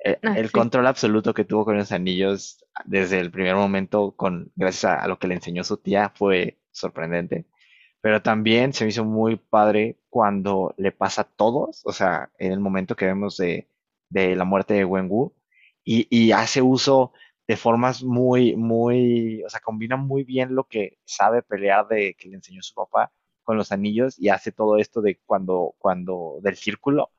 Eh, Ah, el sí. control absoluto que tuvo con los anillos desde el primer momento, con, gracias a, a lo que le enseñó su tía, fue sorprendente. Pero también se me hizo muy padre cuando le pasa a todos, o sea, en el momento que vemos de, de la muerte de Wenwu, y, y hace uso de formas muy, muy, o sea, combina muy bien lo que sabe pelear de que le enseñó su papá con los anillos y hace todo esto de cuando, cuando, del círculo.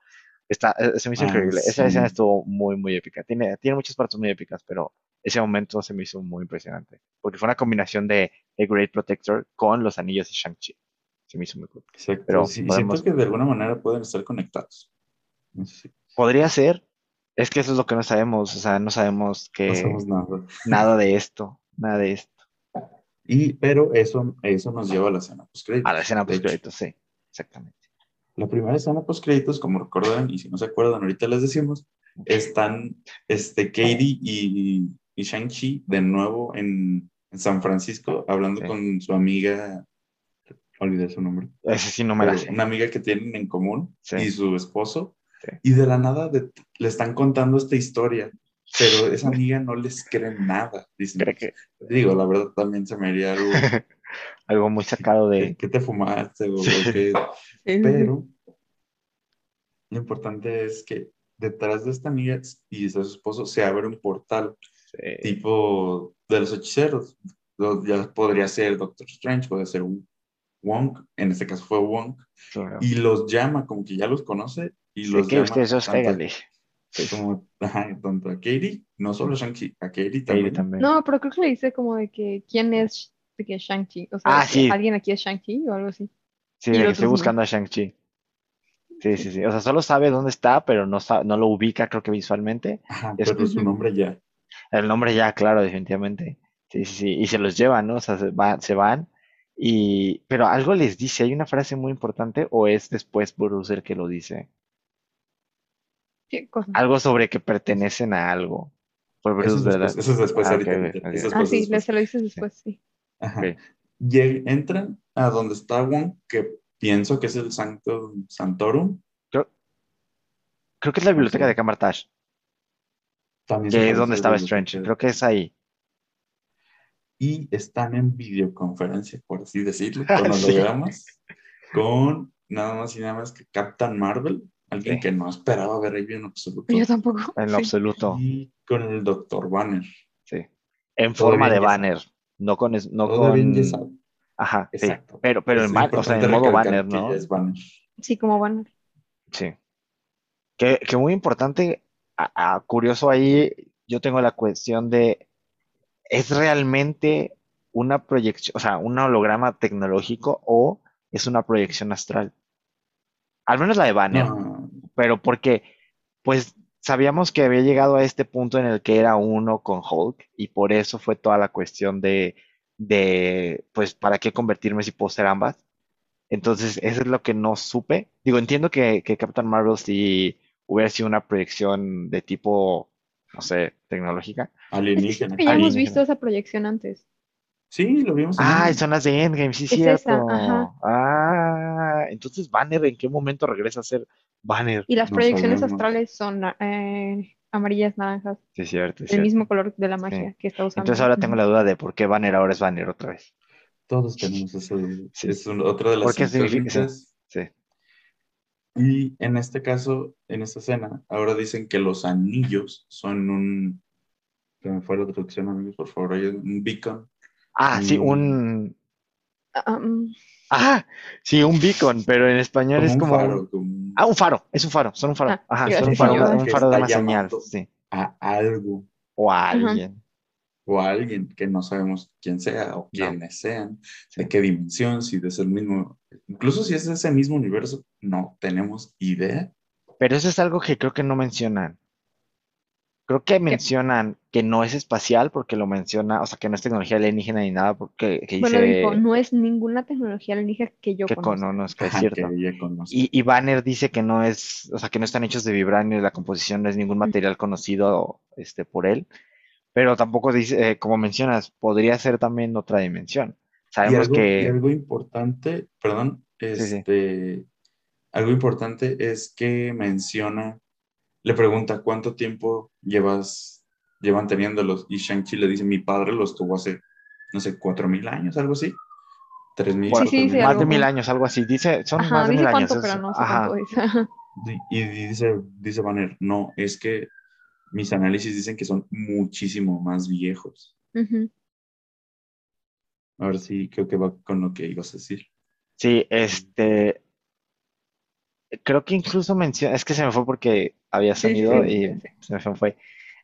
Está, eh, se me hizo Ah, increíble. Esa sí. escena estuvo muy, muy épica. Tiene, tiene muchas partes muy épicas, pero ese momento se me hizo muy impresionante. Porque fue una combinación de The Great Protector con los anillos de Shang-Chi. Se me hizo muy cool. Exacto. Pero Sí, podemos- Siento que de alguna manera pueden estar conectados. Si Podría ser. Es que eso es lo que no sabemos. O sea, no sabemos que no sabemos nada. nada de esto. Nada de esto. Y, pero eso, eso nos lleva a la escena postcréditos. A la escena post-créditos, sí. Exactamente. La primera escena postcréditos, como recordarán, y si no se acuerdan, ahorita les decimos, están este, Katie y, y Shang-Chi de nuevo en, en San Francisco hablando Sí. con su amiga, olvidé su nombre, Ese sí no me la sé. una amiga que tienen en común Sí. y su esposo, Sí. y de la nada de- le están contando esta historia, pero esa amiga no les cree nada. Dicen, que digo, la verdad también se me haría algo, algo muy sacado ¿qué, de. qué te fumaste? O, qué- pero lo importante es que detrás de esta amiga y de su esposo se abre un portal Sí. tipo de los hechiceros. Ya podría ser Doctor Strange, puede ser un Wong, en este caso fue Wong, claro. y los llama como que ya los conoce y los que llama ustedes cáiganle. como, ajá, tanto a Katie, no solo a Shang-Chi, a Katie Katie también. No, pero creo que le dice como de que quién es, de que es Shang-Chi. O sea, Ah, sí. alguien aquí es Shang-Chi o algo así. Sí, de que estoy otros no. buscando a Shang-Chi. Sí, sí, sí. O sea, solo sabe dónde está, pero no, sa- no lo ubica, creo que visualmente. Ajá, Es- pero su nombre ya. El nombre ya, claro, definitivamente. Sí, sí, sí. Y se los llevan, ¿no? O sea, se, va- se van. Y, pero algo les dice, hay una frase muy importante, o es después Bruce el que lo dice. ¿Qué cosa? Algo sobre que pertenecen a algo. Eso es ¿verdad? después, eso es después Ah, ahorita, eso es Ah, después, sí, después. se lo dices después, sí. Ajá. Lleg- entran a donde está Wong, que pienso que es el Sancto Santorum. Creo, creo que es la biblioteca de Camartage, También que es donde estaba Strange. Creo que es ahí. Y están en videoconferencia, por así decirlo, cuando Sí. lo veamos, con nada más y nada más que Captain Marvel, alguien Sí. que no esperaba ver ahí en absoluto. Yo tampoco. En lo Sí. absoluto, Y con el Dr. Banner. sí. En Todo forma de banner, no con, no Todo bien con, ajá, sí. Exacto. Pero, pero Es en, ba- o sea, importante en modo banner, ¿no? es banner. Sí, como banner. Sí. Que, que muy importante, a- a- curioso ahí, yo tengo la cuestión de, ¿es realmente una proyección, o sea, un holograma tecnológico o es una proyección astral? Al menos la de Banner, No, pero porque, pues, sabíamos que había llegado a este punto en el que era uno con Hulk y por eso fue toda la cuestión de, de, pues, ¿para qué convertirme si puedo ser ambas? Entonces, eso es lo que no supe. Digo, entiendo que, que Captain Marvel sí hubiera sido una proyección de tipo, no sé, tecnológica. Es alienígena. siento que ya hemos visto esa proyección antes. Sí, lo vimos Ah, son las de Endgame, sí, Es esa, cierto. ajá. Ah, entonces Banner, ¿en qué momento regresa a ser Banner? Y las No proyecciones sabemos. astrales son eh, amarillas, naranjas, Sí, cierto, es el cierto. mismo color de la magia que está usando. Entonces ahora tengo la duda de por qué Banner ahora es Banner otra vez. Todos tenemos eso. Sí. Es un- otra de las ¿Por qué significa eso? incógnitas. Sí. Y en este caso, en esta escena, ahora dicen que los anillos son un. Que me fue la traducción, amigos, por favor, un beacon. Ah, sí, un... Ah, mm, Ah, sí, un beacon, pero en español Como es un como... faro, como un- Ah, un faro, es un faro, son un faro. Ah, Ajá, son un faro, un faro de una señal, sí. a algo O a alguien. o a alguien que no sabemos quién sea o quiénes sean, de qué dimensión, si es el mismo, incluso si es de ese mismo universo, no tenemos idea. Pero eso es algo que creo que no mencionan. Creo que mencionan que no es espacial porque lo menciona, o sea, que no es tecnología alienígena ni nada, porque que Bueno, dice dijo, no es ninguna tecnología alienígena que yo que no, no, es que es cierto. que. Y, y Banner dice que no es, o sea, que no están hechos de vibranio, la composición no es ningún material conocido este, por él, pero tampoco dice, eh, como mencionas, podría ser también otra dimensión. Y Sabemos algo, y que, algo importante, perdón, sí. este, algo importante es que menciona, le pregunta cuánto tiempo llevas, llevan teniéndolos, y Shang-Chi le dice, mi padre los tuvo hace, no sé, cuatro mil años, algo así, tres mil, Sí, sí, mil. más algo. de mil años, algo así, dice, son Ajá, más de dice mil cuánto, años. pero no sé ajá. cuánto dice. Y y dice, dice Banner, no, es que mis análisis dicen que son muchísimo más viejos. A ver si creo que va con lo que ibas a decir. Sí, este, creo que incluso menciona, es que se me fue porque había sonido sí, y sí, se me fue.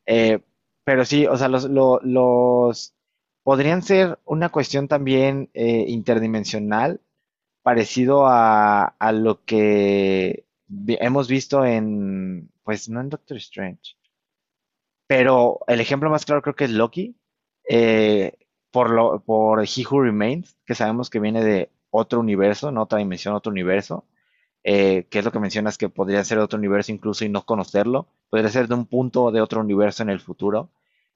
Eh, pero sí, o sea, los, lo- los podrían ser una cuestión también eh, interdimensional, parecido a, a lo que vi- hemos visto en, pues no en Doctor Strange, pero el ejemplo más claro creo que es Loki, eh, por lo, por He Who Remains, que sabemos que viene de otro universo, no otra dimensión, otro universo, eh, que es lo que mencionas que podría ser de otro universo incluso y no conocerlo, podría ser de un punto de otro universo en el futuro,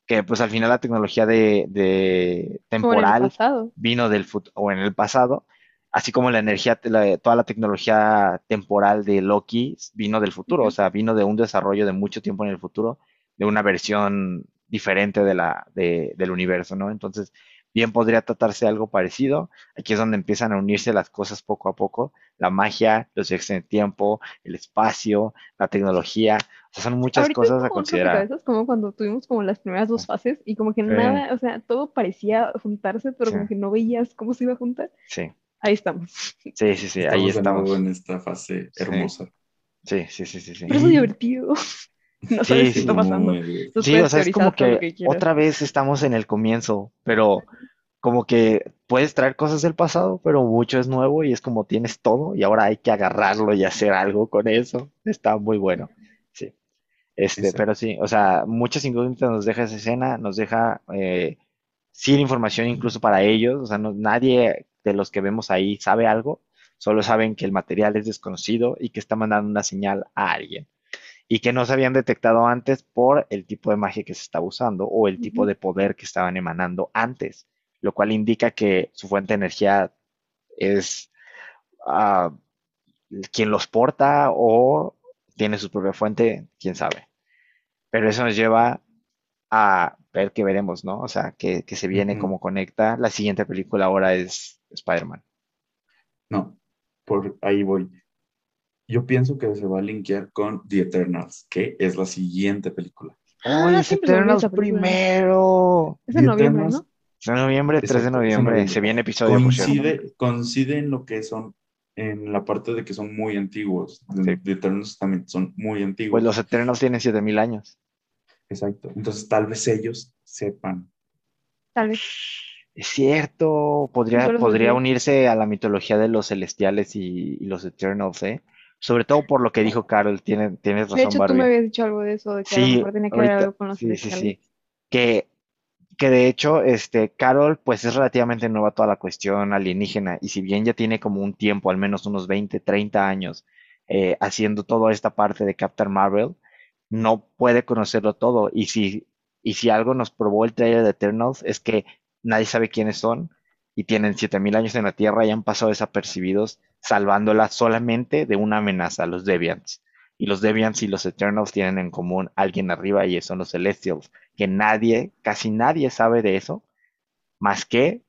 que pues al final la tecnología de, de temporal vino del futuro o en el pasado, así como la energía, la- toda la tecnología temporal de Loki vino del futuro, o sea, vino de un desarrollo de mucho tiempo en el futuro, de una versión diferente de la, de- del universo, ¿no? Entonces, bien podría tratarse de algo parecido. Aquí es donde empiezan a unirse las cosas poco a poco, la magia, los viajes en el tiempo, el espacio, la tecnología, o sea, son muchas Ahorita cosas es a considerar. rompecabezas, como cuando tuvimos como las primeras dos fases y como que Sí. nada, o sea, todo parecía juntarse, pero Sí. como que no veías cómo se iba a juntar. Sí, Ahí estamos. sí, sí, sí, ahí Estamos nuevo estamos. en esta fase Sí. hermosa. Sí, sí, sí, sí, sí. Pero es muy divertido. No Sí, sabes qué sí, está pasando. muy Sí, o sea, es como que otra vez estamos en el comienzo, pero como que puedes traer cosas del pasado, pero mucho es nuevo y es como tienes todo y ahora hay que agarrarlo y hacer algo con eso. Está muy bueno. Sí. Este, Exacto. pero sí, o sea, muchas incógnitas nos deja esa escena, nos deja eh, sin información incluso para ellos, o sea, no- nadie de los que vemos ahí sabe algo, solo saben que el material es desconocido y que está mandando una señal a alguien y que no se habían detectado antes por el tipo de magia que se estaba usando o el tipo de poder que estaban emanando antes, lo cual indica que su fuente de energía es ah, quien los porta o tiene su propia fuente, quién sabe. Pero eso nos lleva a ver qué veremos, ¿no? O sea, que, que se viene, Ujú. cómo conecta. La siguiente película ahora es Spider-Man. No, por ahí voy. Yo pienso que se va a linkear con The Eternals, que es la siguiente película. Ah, ¡Uy, siempre se me olvida Eternals primero! Es de The noviembre, Eternals ¿no? Es de noviembre, 3 de en noviembre. noviembre. Se viene episodio, coincide, coincide en lo que son, en la parte de que son muy antiguos. Sí. The Eternals también son muy antiguos. Pues los Eternals tienen 7000 años. Exacto. Entonces, tal vez ellos sepan. Tal vez. Es cierto, podría, podría unirse a la mitología de los celestiales y, y los Eternals, ¿eh? Sobre todo por lo que dijo Carol, tiene, tienes De razón, hecho, tú Barbie. me habías dicho algo de eso, de que a lo Sí, mejor tenía que ver ahorita- algo con los sí, sí, sí. Que, que de hecho, este, Carol, pues es relativamente nueva toda la cuestión alienígena, y si bien ya tiene como un tiempo, al menos unos 20, 30 años, eh, haciendo toda esta parte de Captain Marvel, no puede conocerlo todo. Y si, y si algo nos probó el trailer de Eternals, es que nadie sabe quiénes son, y tienen 7000 años en la Tierra y han pasado desapercibidos, salvándola solamente de una amenaza, los Deviants. Y los Deviants y los Eternals tienen en común alguien arriba y son los Celestials, que nadie, casi nadie sabe de eso, más que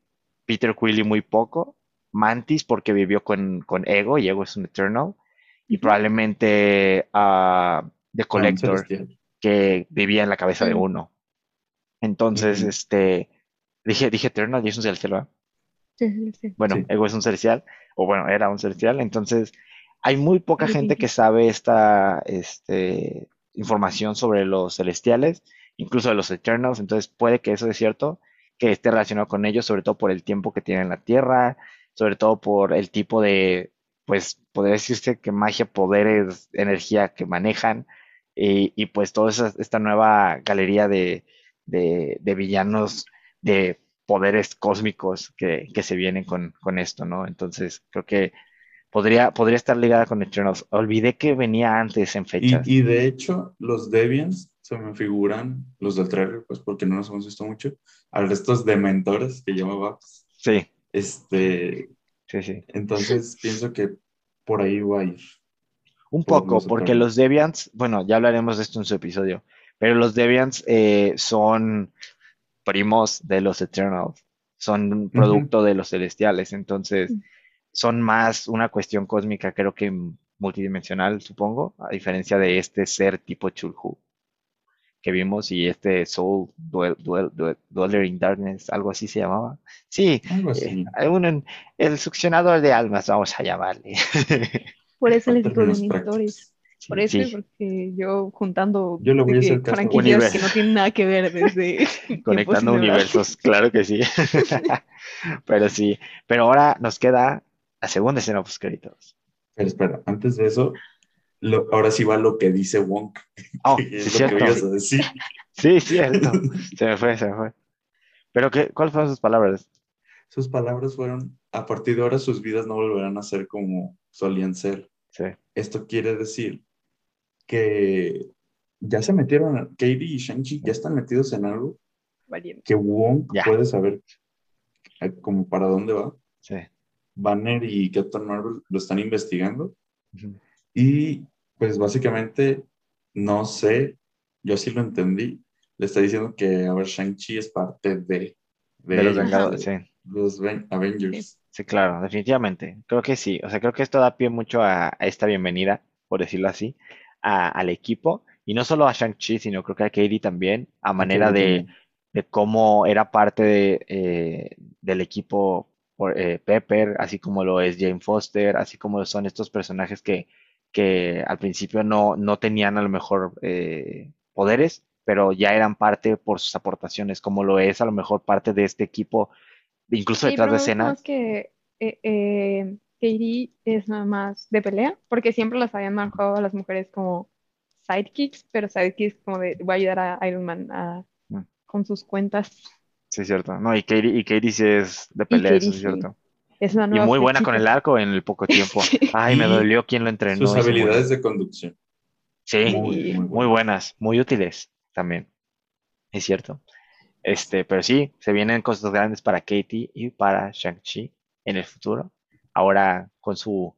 Peter Quill y muy poco, Mantis porque vivió con, con Ego y Ego es un Eternal, y probablemente ah, The Collector que vivía en la cabeza de uno. Entonces, este, dije, dije Eternal y es un celestial, ¿verdad? Sí, sí, sí. Bueno, Sí. Ego es un celestial, o bueno, era un celestial, entonces hay muy poca gente que sabe esta este, información sobre los celestiales, incluso de los Eternals, entonces puede que eso es cierto, que esté relacionado con ellos, sobre todo por el tiempo que tienen en la Tierra, sobre todo por el tipo de, pues, podría decirse que magia, poderes, energía que manejan, y, y pues toda esa- esta nueva galería de, de, de villanos de poderes cósmicos que, que se vienen con, con esto, ¿no? Entonces, creo que podría, podría estar ligada con Eternals. Olvidé que venía antes en fechas. y de hecho, los Deviants se me figuran, los del trailer, pues porque no nos hemos visto mucho, a estos dementores que llama Babs. Sí, Este, sí, sí. entonces pienso que por ahí va a ir. Un Por poco, los porque los Deviants, bueno, ya hablaremos de esto en su episodio, pero los Deviants eh, son primos de los Eternals, son producto de los Celestiales, entonces Mm. son más una cuestión cósmica, creo que multidimensional, supongo, a diferencia de este ser tipo Chulhu que vimos y este Soul Dwell- Dwell- Dwell- Dweller in Darkness, algo así se llamaba. Sí, Algo eh, así. un- el succionador de almas, vamos a llamarle. Por eso les digo. Por eso, Sí. porque yo juntando Yo voy a que hacer caso a franquicias Universo. que no tienen nada que ver desde Conectando universos, claro que sí. Pero sí, pero ahora nos queda la segunda escena post créditos. Pero espera, antes de eso, lo- ahora sí va lo que dice Wonk, Oh, que sí, es lo que cierto. ibas a decir. Sí, cierto. Se me fue, se me fue. Pero qué, ¿cuáles fueron sus palabras? Sus palabras fueron, a partir de ahora sus vidas no volverán a ser como solían ser. Sí. Esto quiere decir que ya se metieron, Katie y Shang-Chi ya están metidos en algo Valiente. que Wong Ya. puede saber eh, como para dónde va. Sí. Banner y Captain Marvel lo están investigando Ujú. y pues básicamente no sé, yo sí lo entendí, le está diciendo que a ver Shang-Chi es parte de, De los ellos, Vengadores, de sí. los Ven- Avengers. Sí, claro, definitivamente. Creo que sí. O sea, creo que esto da pie mucho a, a esta bienvenida, por decirlo así, a- al equipo. Y no solo a Shang-Chi, sino creo que a Katie también, a manera de, de cómo era parte de, eh, del equipo por, eh, Pepper, así como lo es Jane Foster, así como son estos personajes que, que al principio no, no tenían a lo mejor eh, poderes, pero ya eran parte por sus aportaciones, como lo es a lo mejor parte de este equipo, incluso Sí, detrás de es escena. que eh, eh, Katie es nada más de pelea, porque siempre las habían manejado a las mujeres como sidekicks, pero sidekicks como de voy a ayudar a Iron Man a- Mm. con sus cuentas. Sí, es cierto. No, y Katie, y Katie sí es de pelea, eso es sí, cierto. es la Y muy buena con el arco en el poco tiempo. Ay, me dolió quien lo entrenó. Sus habilidades de conducción, Sí, muy, muy muy buenas. buenas, muy útiles también. Es cierto. Este, pero sí, se vienen cosas grandes para Katie y para Shang-Chi en el futuro. Ahora con su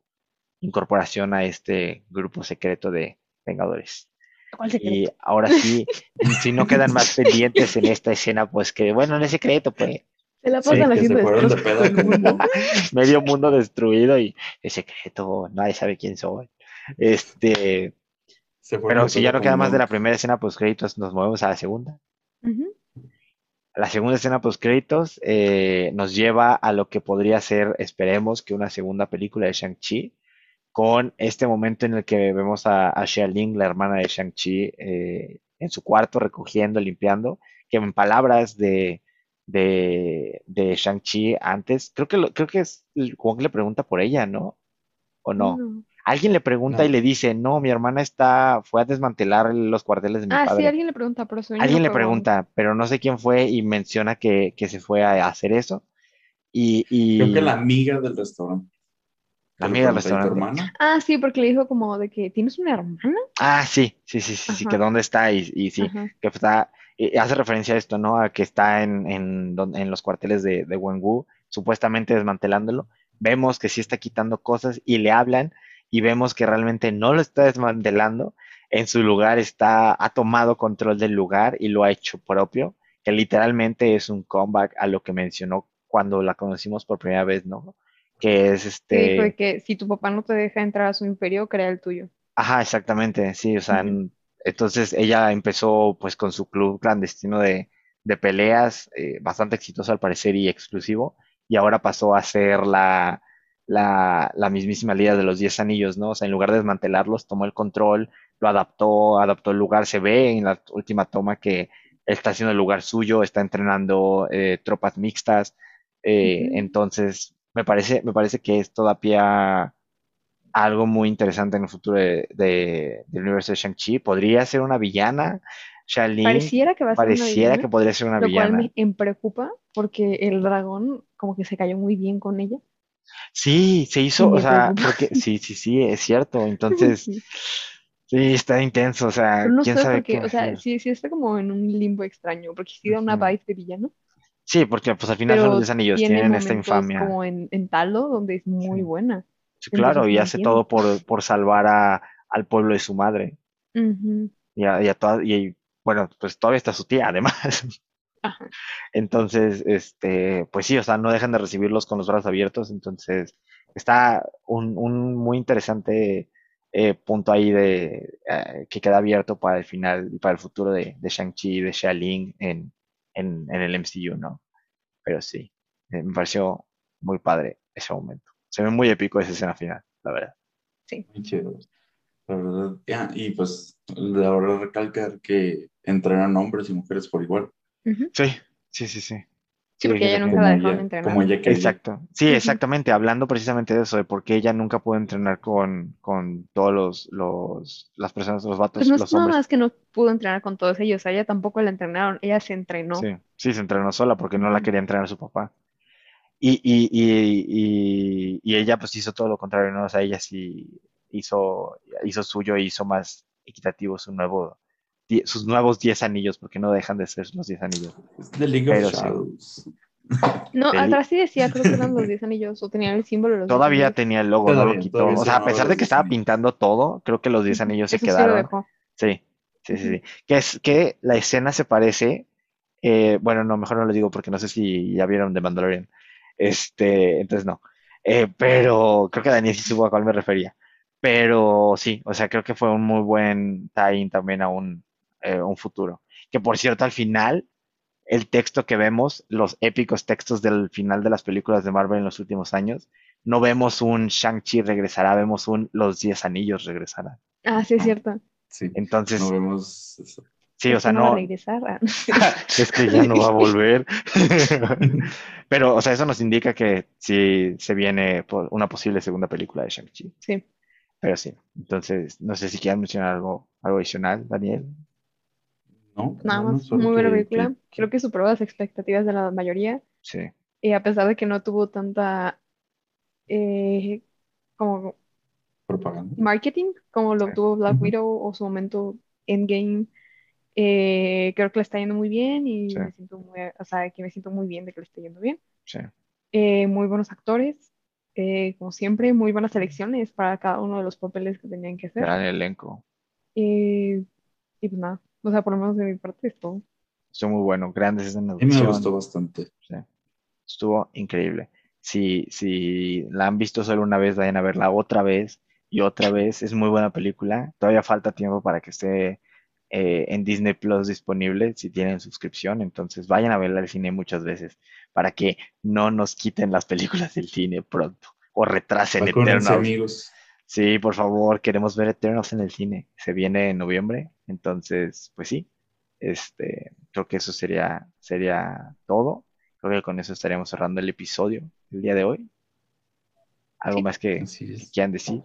incorporación a este grupo secreto de Vengadores. ¿Cuál Y ahora sí, si no quedan más pendientes en esta escena, pues que bueno, no es secreto, pues Se la Sí, pasan se haciendo de medio mundo destruido y es secreto, nadie sabe quién soy. Este, Se pero si ya no queda más de la primera escena post créditos, nos movemos a la segunda. Ujú. La segunda escena post créditos eh, nos lleva a lo que podría ser, esperemos, que una segunda película de Shang-Chi, con este momento en el que vemos a, a Xia Ling, la hermana de Shang-Chi, eh, en su cuarto recogiendo, limpiando, que en palabras de, de, Shang-Chi antes, creo que, lo- creo que es, Wong le pregunta por ella, ¿no? ¿O no? No. Alguien le pregunta y le dice, no, mi hermana está, fue a desmantelar los cuarteles de mi Ah, sí, padre. alguien le pregunta, pero Alguien no le pregunta, pero no sé quién fue y menciona que, que se fue a hacer eso. Y, y Creo que la amiga del restaurante. la amiga del pregunta, ¿y tu restaurante. hermana? Ah, sí, porque le dijo como de que tienes una hermana. Ah, sí, sí, sí, sí, sí, que dónde está y, y sí, Ajá. que está, y hace referencia a esto, ¿no? A que está en, en, en los cuarteles de, de Wenwu, supuestamente desmantelándolo. Vemos que sí está quitando cosas y le hablan y vemos que realmente no lo está desmantelando. En su lugar está, ha tomado control del lugar y lo ha hecho propio, que literalmente es un comeback a lo que mencionó cuando la conocimos por primera vez, ¿no? Que es este, que si tu papá no te deja entrar a su imperio, crea el tuyo. Ajá, exactamente, sí, o sea, entonces ella empezó pues con su club clandestino de, de peleas, eh, bastante exitoso al parecer y exclusivo, y ahora pasó a ser la, la, la mismísima líder de los Diez Anillos, ¿no? O sea, en lugar de desmantelarlos, tomó el control, lo adaptó, adaptó el lugar, se ve en la última toma que está haciendo el lugar suyo, está entrenando eh, tropas mixtas, eh, entonces me parece, me parece que esto da pie a algo muy interesante en el futuro de, de- del universo de Shang-Chi. Podría ser una villana. Xia Pareciera que va a ser una pareciera villana, que podría ser una lo cual villana. me preocupa porque el dragón como que se cayó muy bien con ella. Sí, se hizo, o sea, porque sí, sí, sí, es cierto. Entonces, Sí. está intenso. O sea, Pero no quién sé sabe porque, qué o sea, sí, sí está como en un limbo extraño, porque sí da una vibe de villano, Sí, porque pues al final son los anillos, tiene tienen esta infamia. como en, en Talo donde es muy Sí. buena. Sí, claro, Entonces y hace entiendo. todo por, por salvar a, al pueblo de su madre. Ujú. Y a, y a toda- y bueno, pues todavía está su tía, además. Ajá. Entonces, este, pues sí, o sea, no dejan de recibirlos con los brazos abiertos. Entonces, está un, un muy interesante eh, punto ahí de eh, que queda abierto para el final y para el futuro de, de Shang-Chi y de Xia Ling en, en, en el MCU, ¿no? Pero sí, eh, me pareció muy padre ese momento. Se ve muy épico esa escena final, la verdad. Sí. Muy chido. La verdad. Ya, y pues, la verdad, recalcar que entrenan hombres y mujeres por igual. Sí, sí, sí, sí. Sí, porque ella nunca la dejaron ella, entrenar. como ella. Exacto. Sí, exactamente. Hablando precisamente de eso, de por qué ella nunca pudo entrenar con, con todos los, los, las personas, los Pues vatos, no es los nada hombres. más que no pudo entrenar con todos ellos, a ella tampoco la entrenaron, ella se entrenó. Sí, sí, se entrenó sola porque no la quería entrenar su papá. Y, y, y, y, y ella pues hizo todo lo contrario, ¿no? O sea, ella sí hizo, hizo suyo e hizo más equitativo su nuevo, die- sus nuevos 10 anillos, porque no dejan de ser los 10 anillos. Es The League of Pero sí. Shadows. No, atrás sí decía, creo que eran los 10 anillos, o tenían el símbolo de los 10 Todavía anillos. tenía el logo, no lo quitó. O se sea, a pesar de que 10 estaba pintando todo, creo que los 10 Ujú. anillos se Eso sí lo quedaron. dejó. Sí, sí, sí. Que es que la escena se parece, eh, bueno, no, mejor no lo digo porque no sé si ya vieron The Mandalorian. Este, entonces no. Eh, pero creo que Daniel sí supo a cuál me refería. Pero sí, o sea, creo que fue un muy buen tie-in también a un, eh, un futuro. Que por cierto, al final, el texto que vemos, los épicos textos del final de las películas de Marvel en los últimos años, no vemos un Shang-Chi regresará, vemos un Los Diez Anillos regresarán. Ah, sí, es cierto. Sí, Entonces, no vemos eso. sí, Es o sea, que no va a no, regresar. ah. es que ya no va a volver. Pero, o sea, eso nos indica que sí se viene una posible segunda película de Shang-Chi. Sí. Pero sí, entonces, no sé si quieran mencionar algo, algo adicional, Daniel. No, Nada no, más, muy buena película. que- Creo que superó las expectativas de la mayoría. Sí, Y a pesar de que no tuvo tanta eh, como propaganda. marketing como lo Sí. tuvo Black. Widow o su momento Endgame, eh, creo que le está yendo muy bien y Sí. me siento muy, o sea, que me siento muy bien de que le esté yendo bien. sí. Eh, muy buenos actores, eh, como siempre, muy buenas elecciones para cada uno de los papeles que tenían que hacer. Gran elenco. Y pues nada, o sea, por lo menos de mi parte es todo. Estuvo muy bueno, grandes escenas A de mí me gustó bastante. Sí. Estuvo increíble. Si, si la han visto solo una vez, vayan a verla otra vez. y otra vez. Es muy buena película. Todavía falta tiempo para que esté eh, en Disney Plus disponible si tienen suscripción. Entonces vayan a verla al cine muchas veces para que no nos quiten las películas del cine pronto o retrasen Eternals. amigos. Sí, por favor, queremos ver Eternals en el cine. Se viene en noviembre, entonces, pues sí. Este, creo que eso sería, sería todo. Creo que con eso estaríamos cerrando el episodio el día de hoy. ¿Algo más que, quieran decir?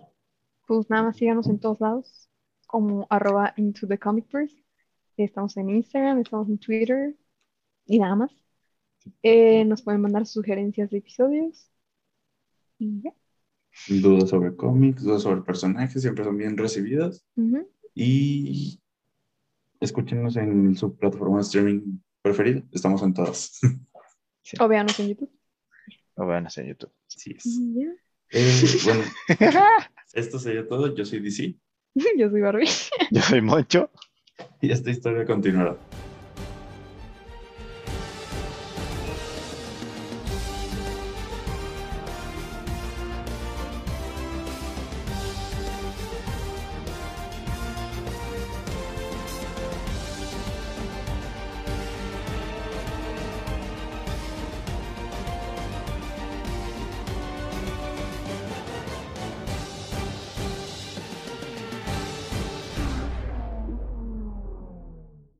Pues nada más síganos en todos lados, como arroba into the comicverse. Estamos en Instagram, estamos en Twitter y nada más. Eh, nos pueden mandar sugerencias de episodios. Y ya. Dudas sobre cómics, dudas sobre personajes, siempre son bien recibidas. Y escúchenos en su plataforma de streaming preferida. Estamos en todas. O veanos en YouTube. O veanos en YouTube. Sí. Eh, bueno, esto sería todo. Yo soy DC. Yo soy Barbie. Yo soy Moncho. Y esta historia continuará.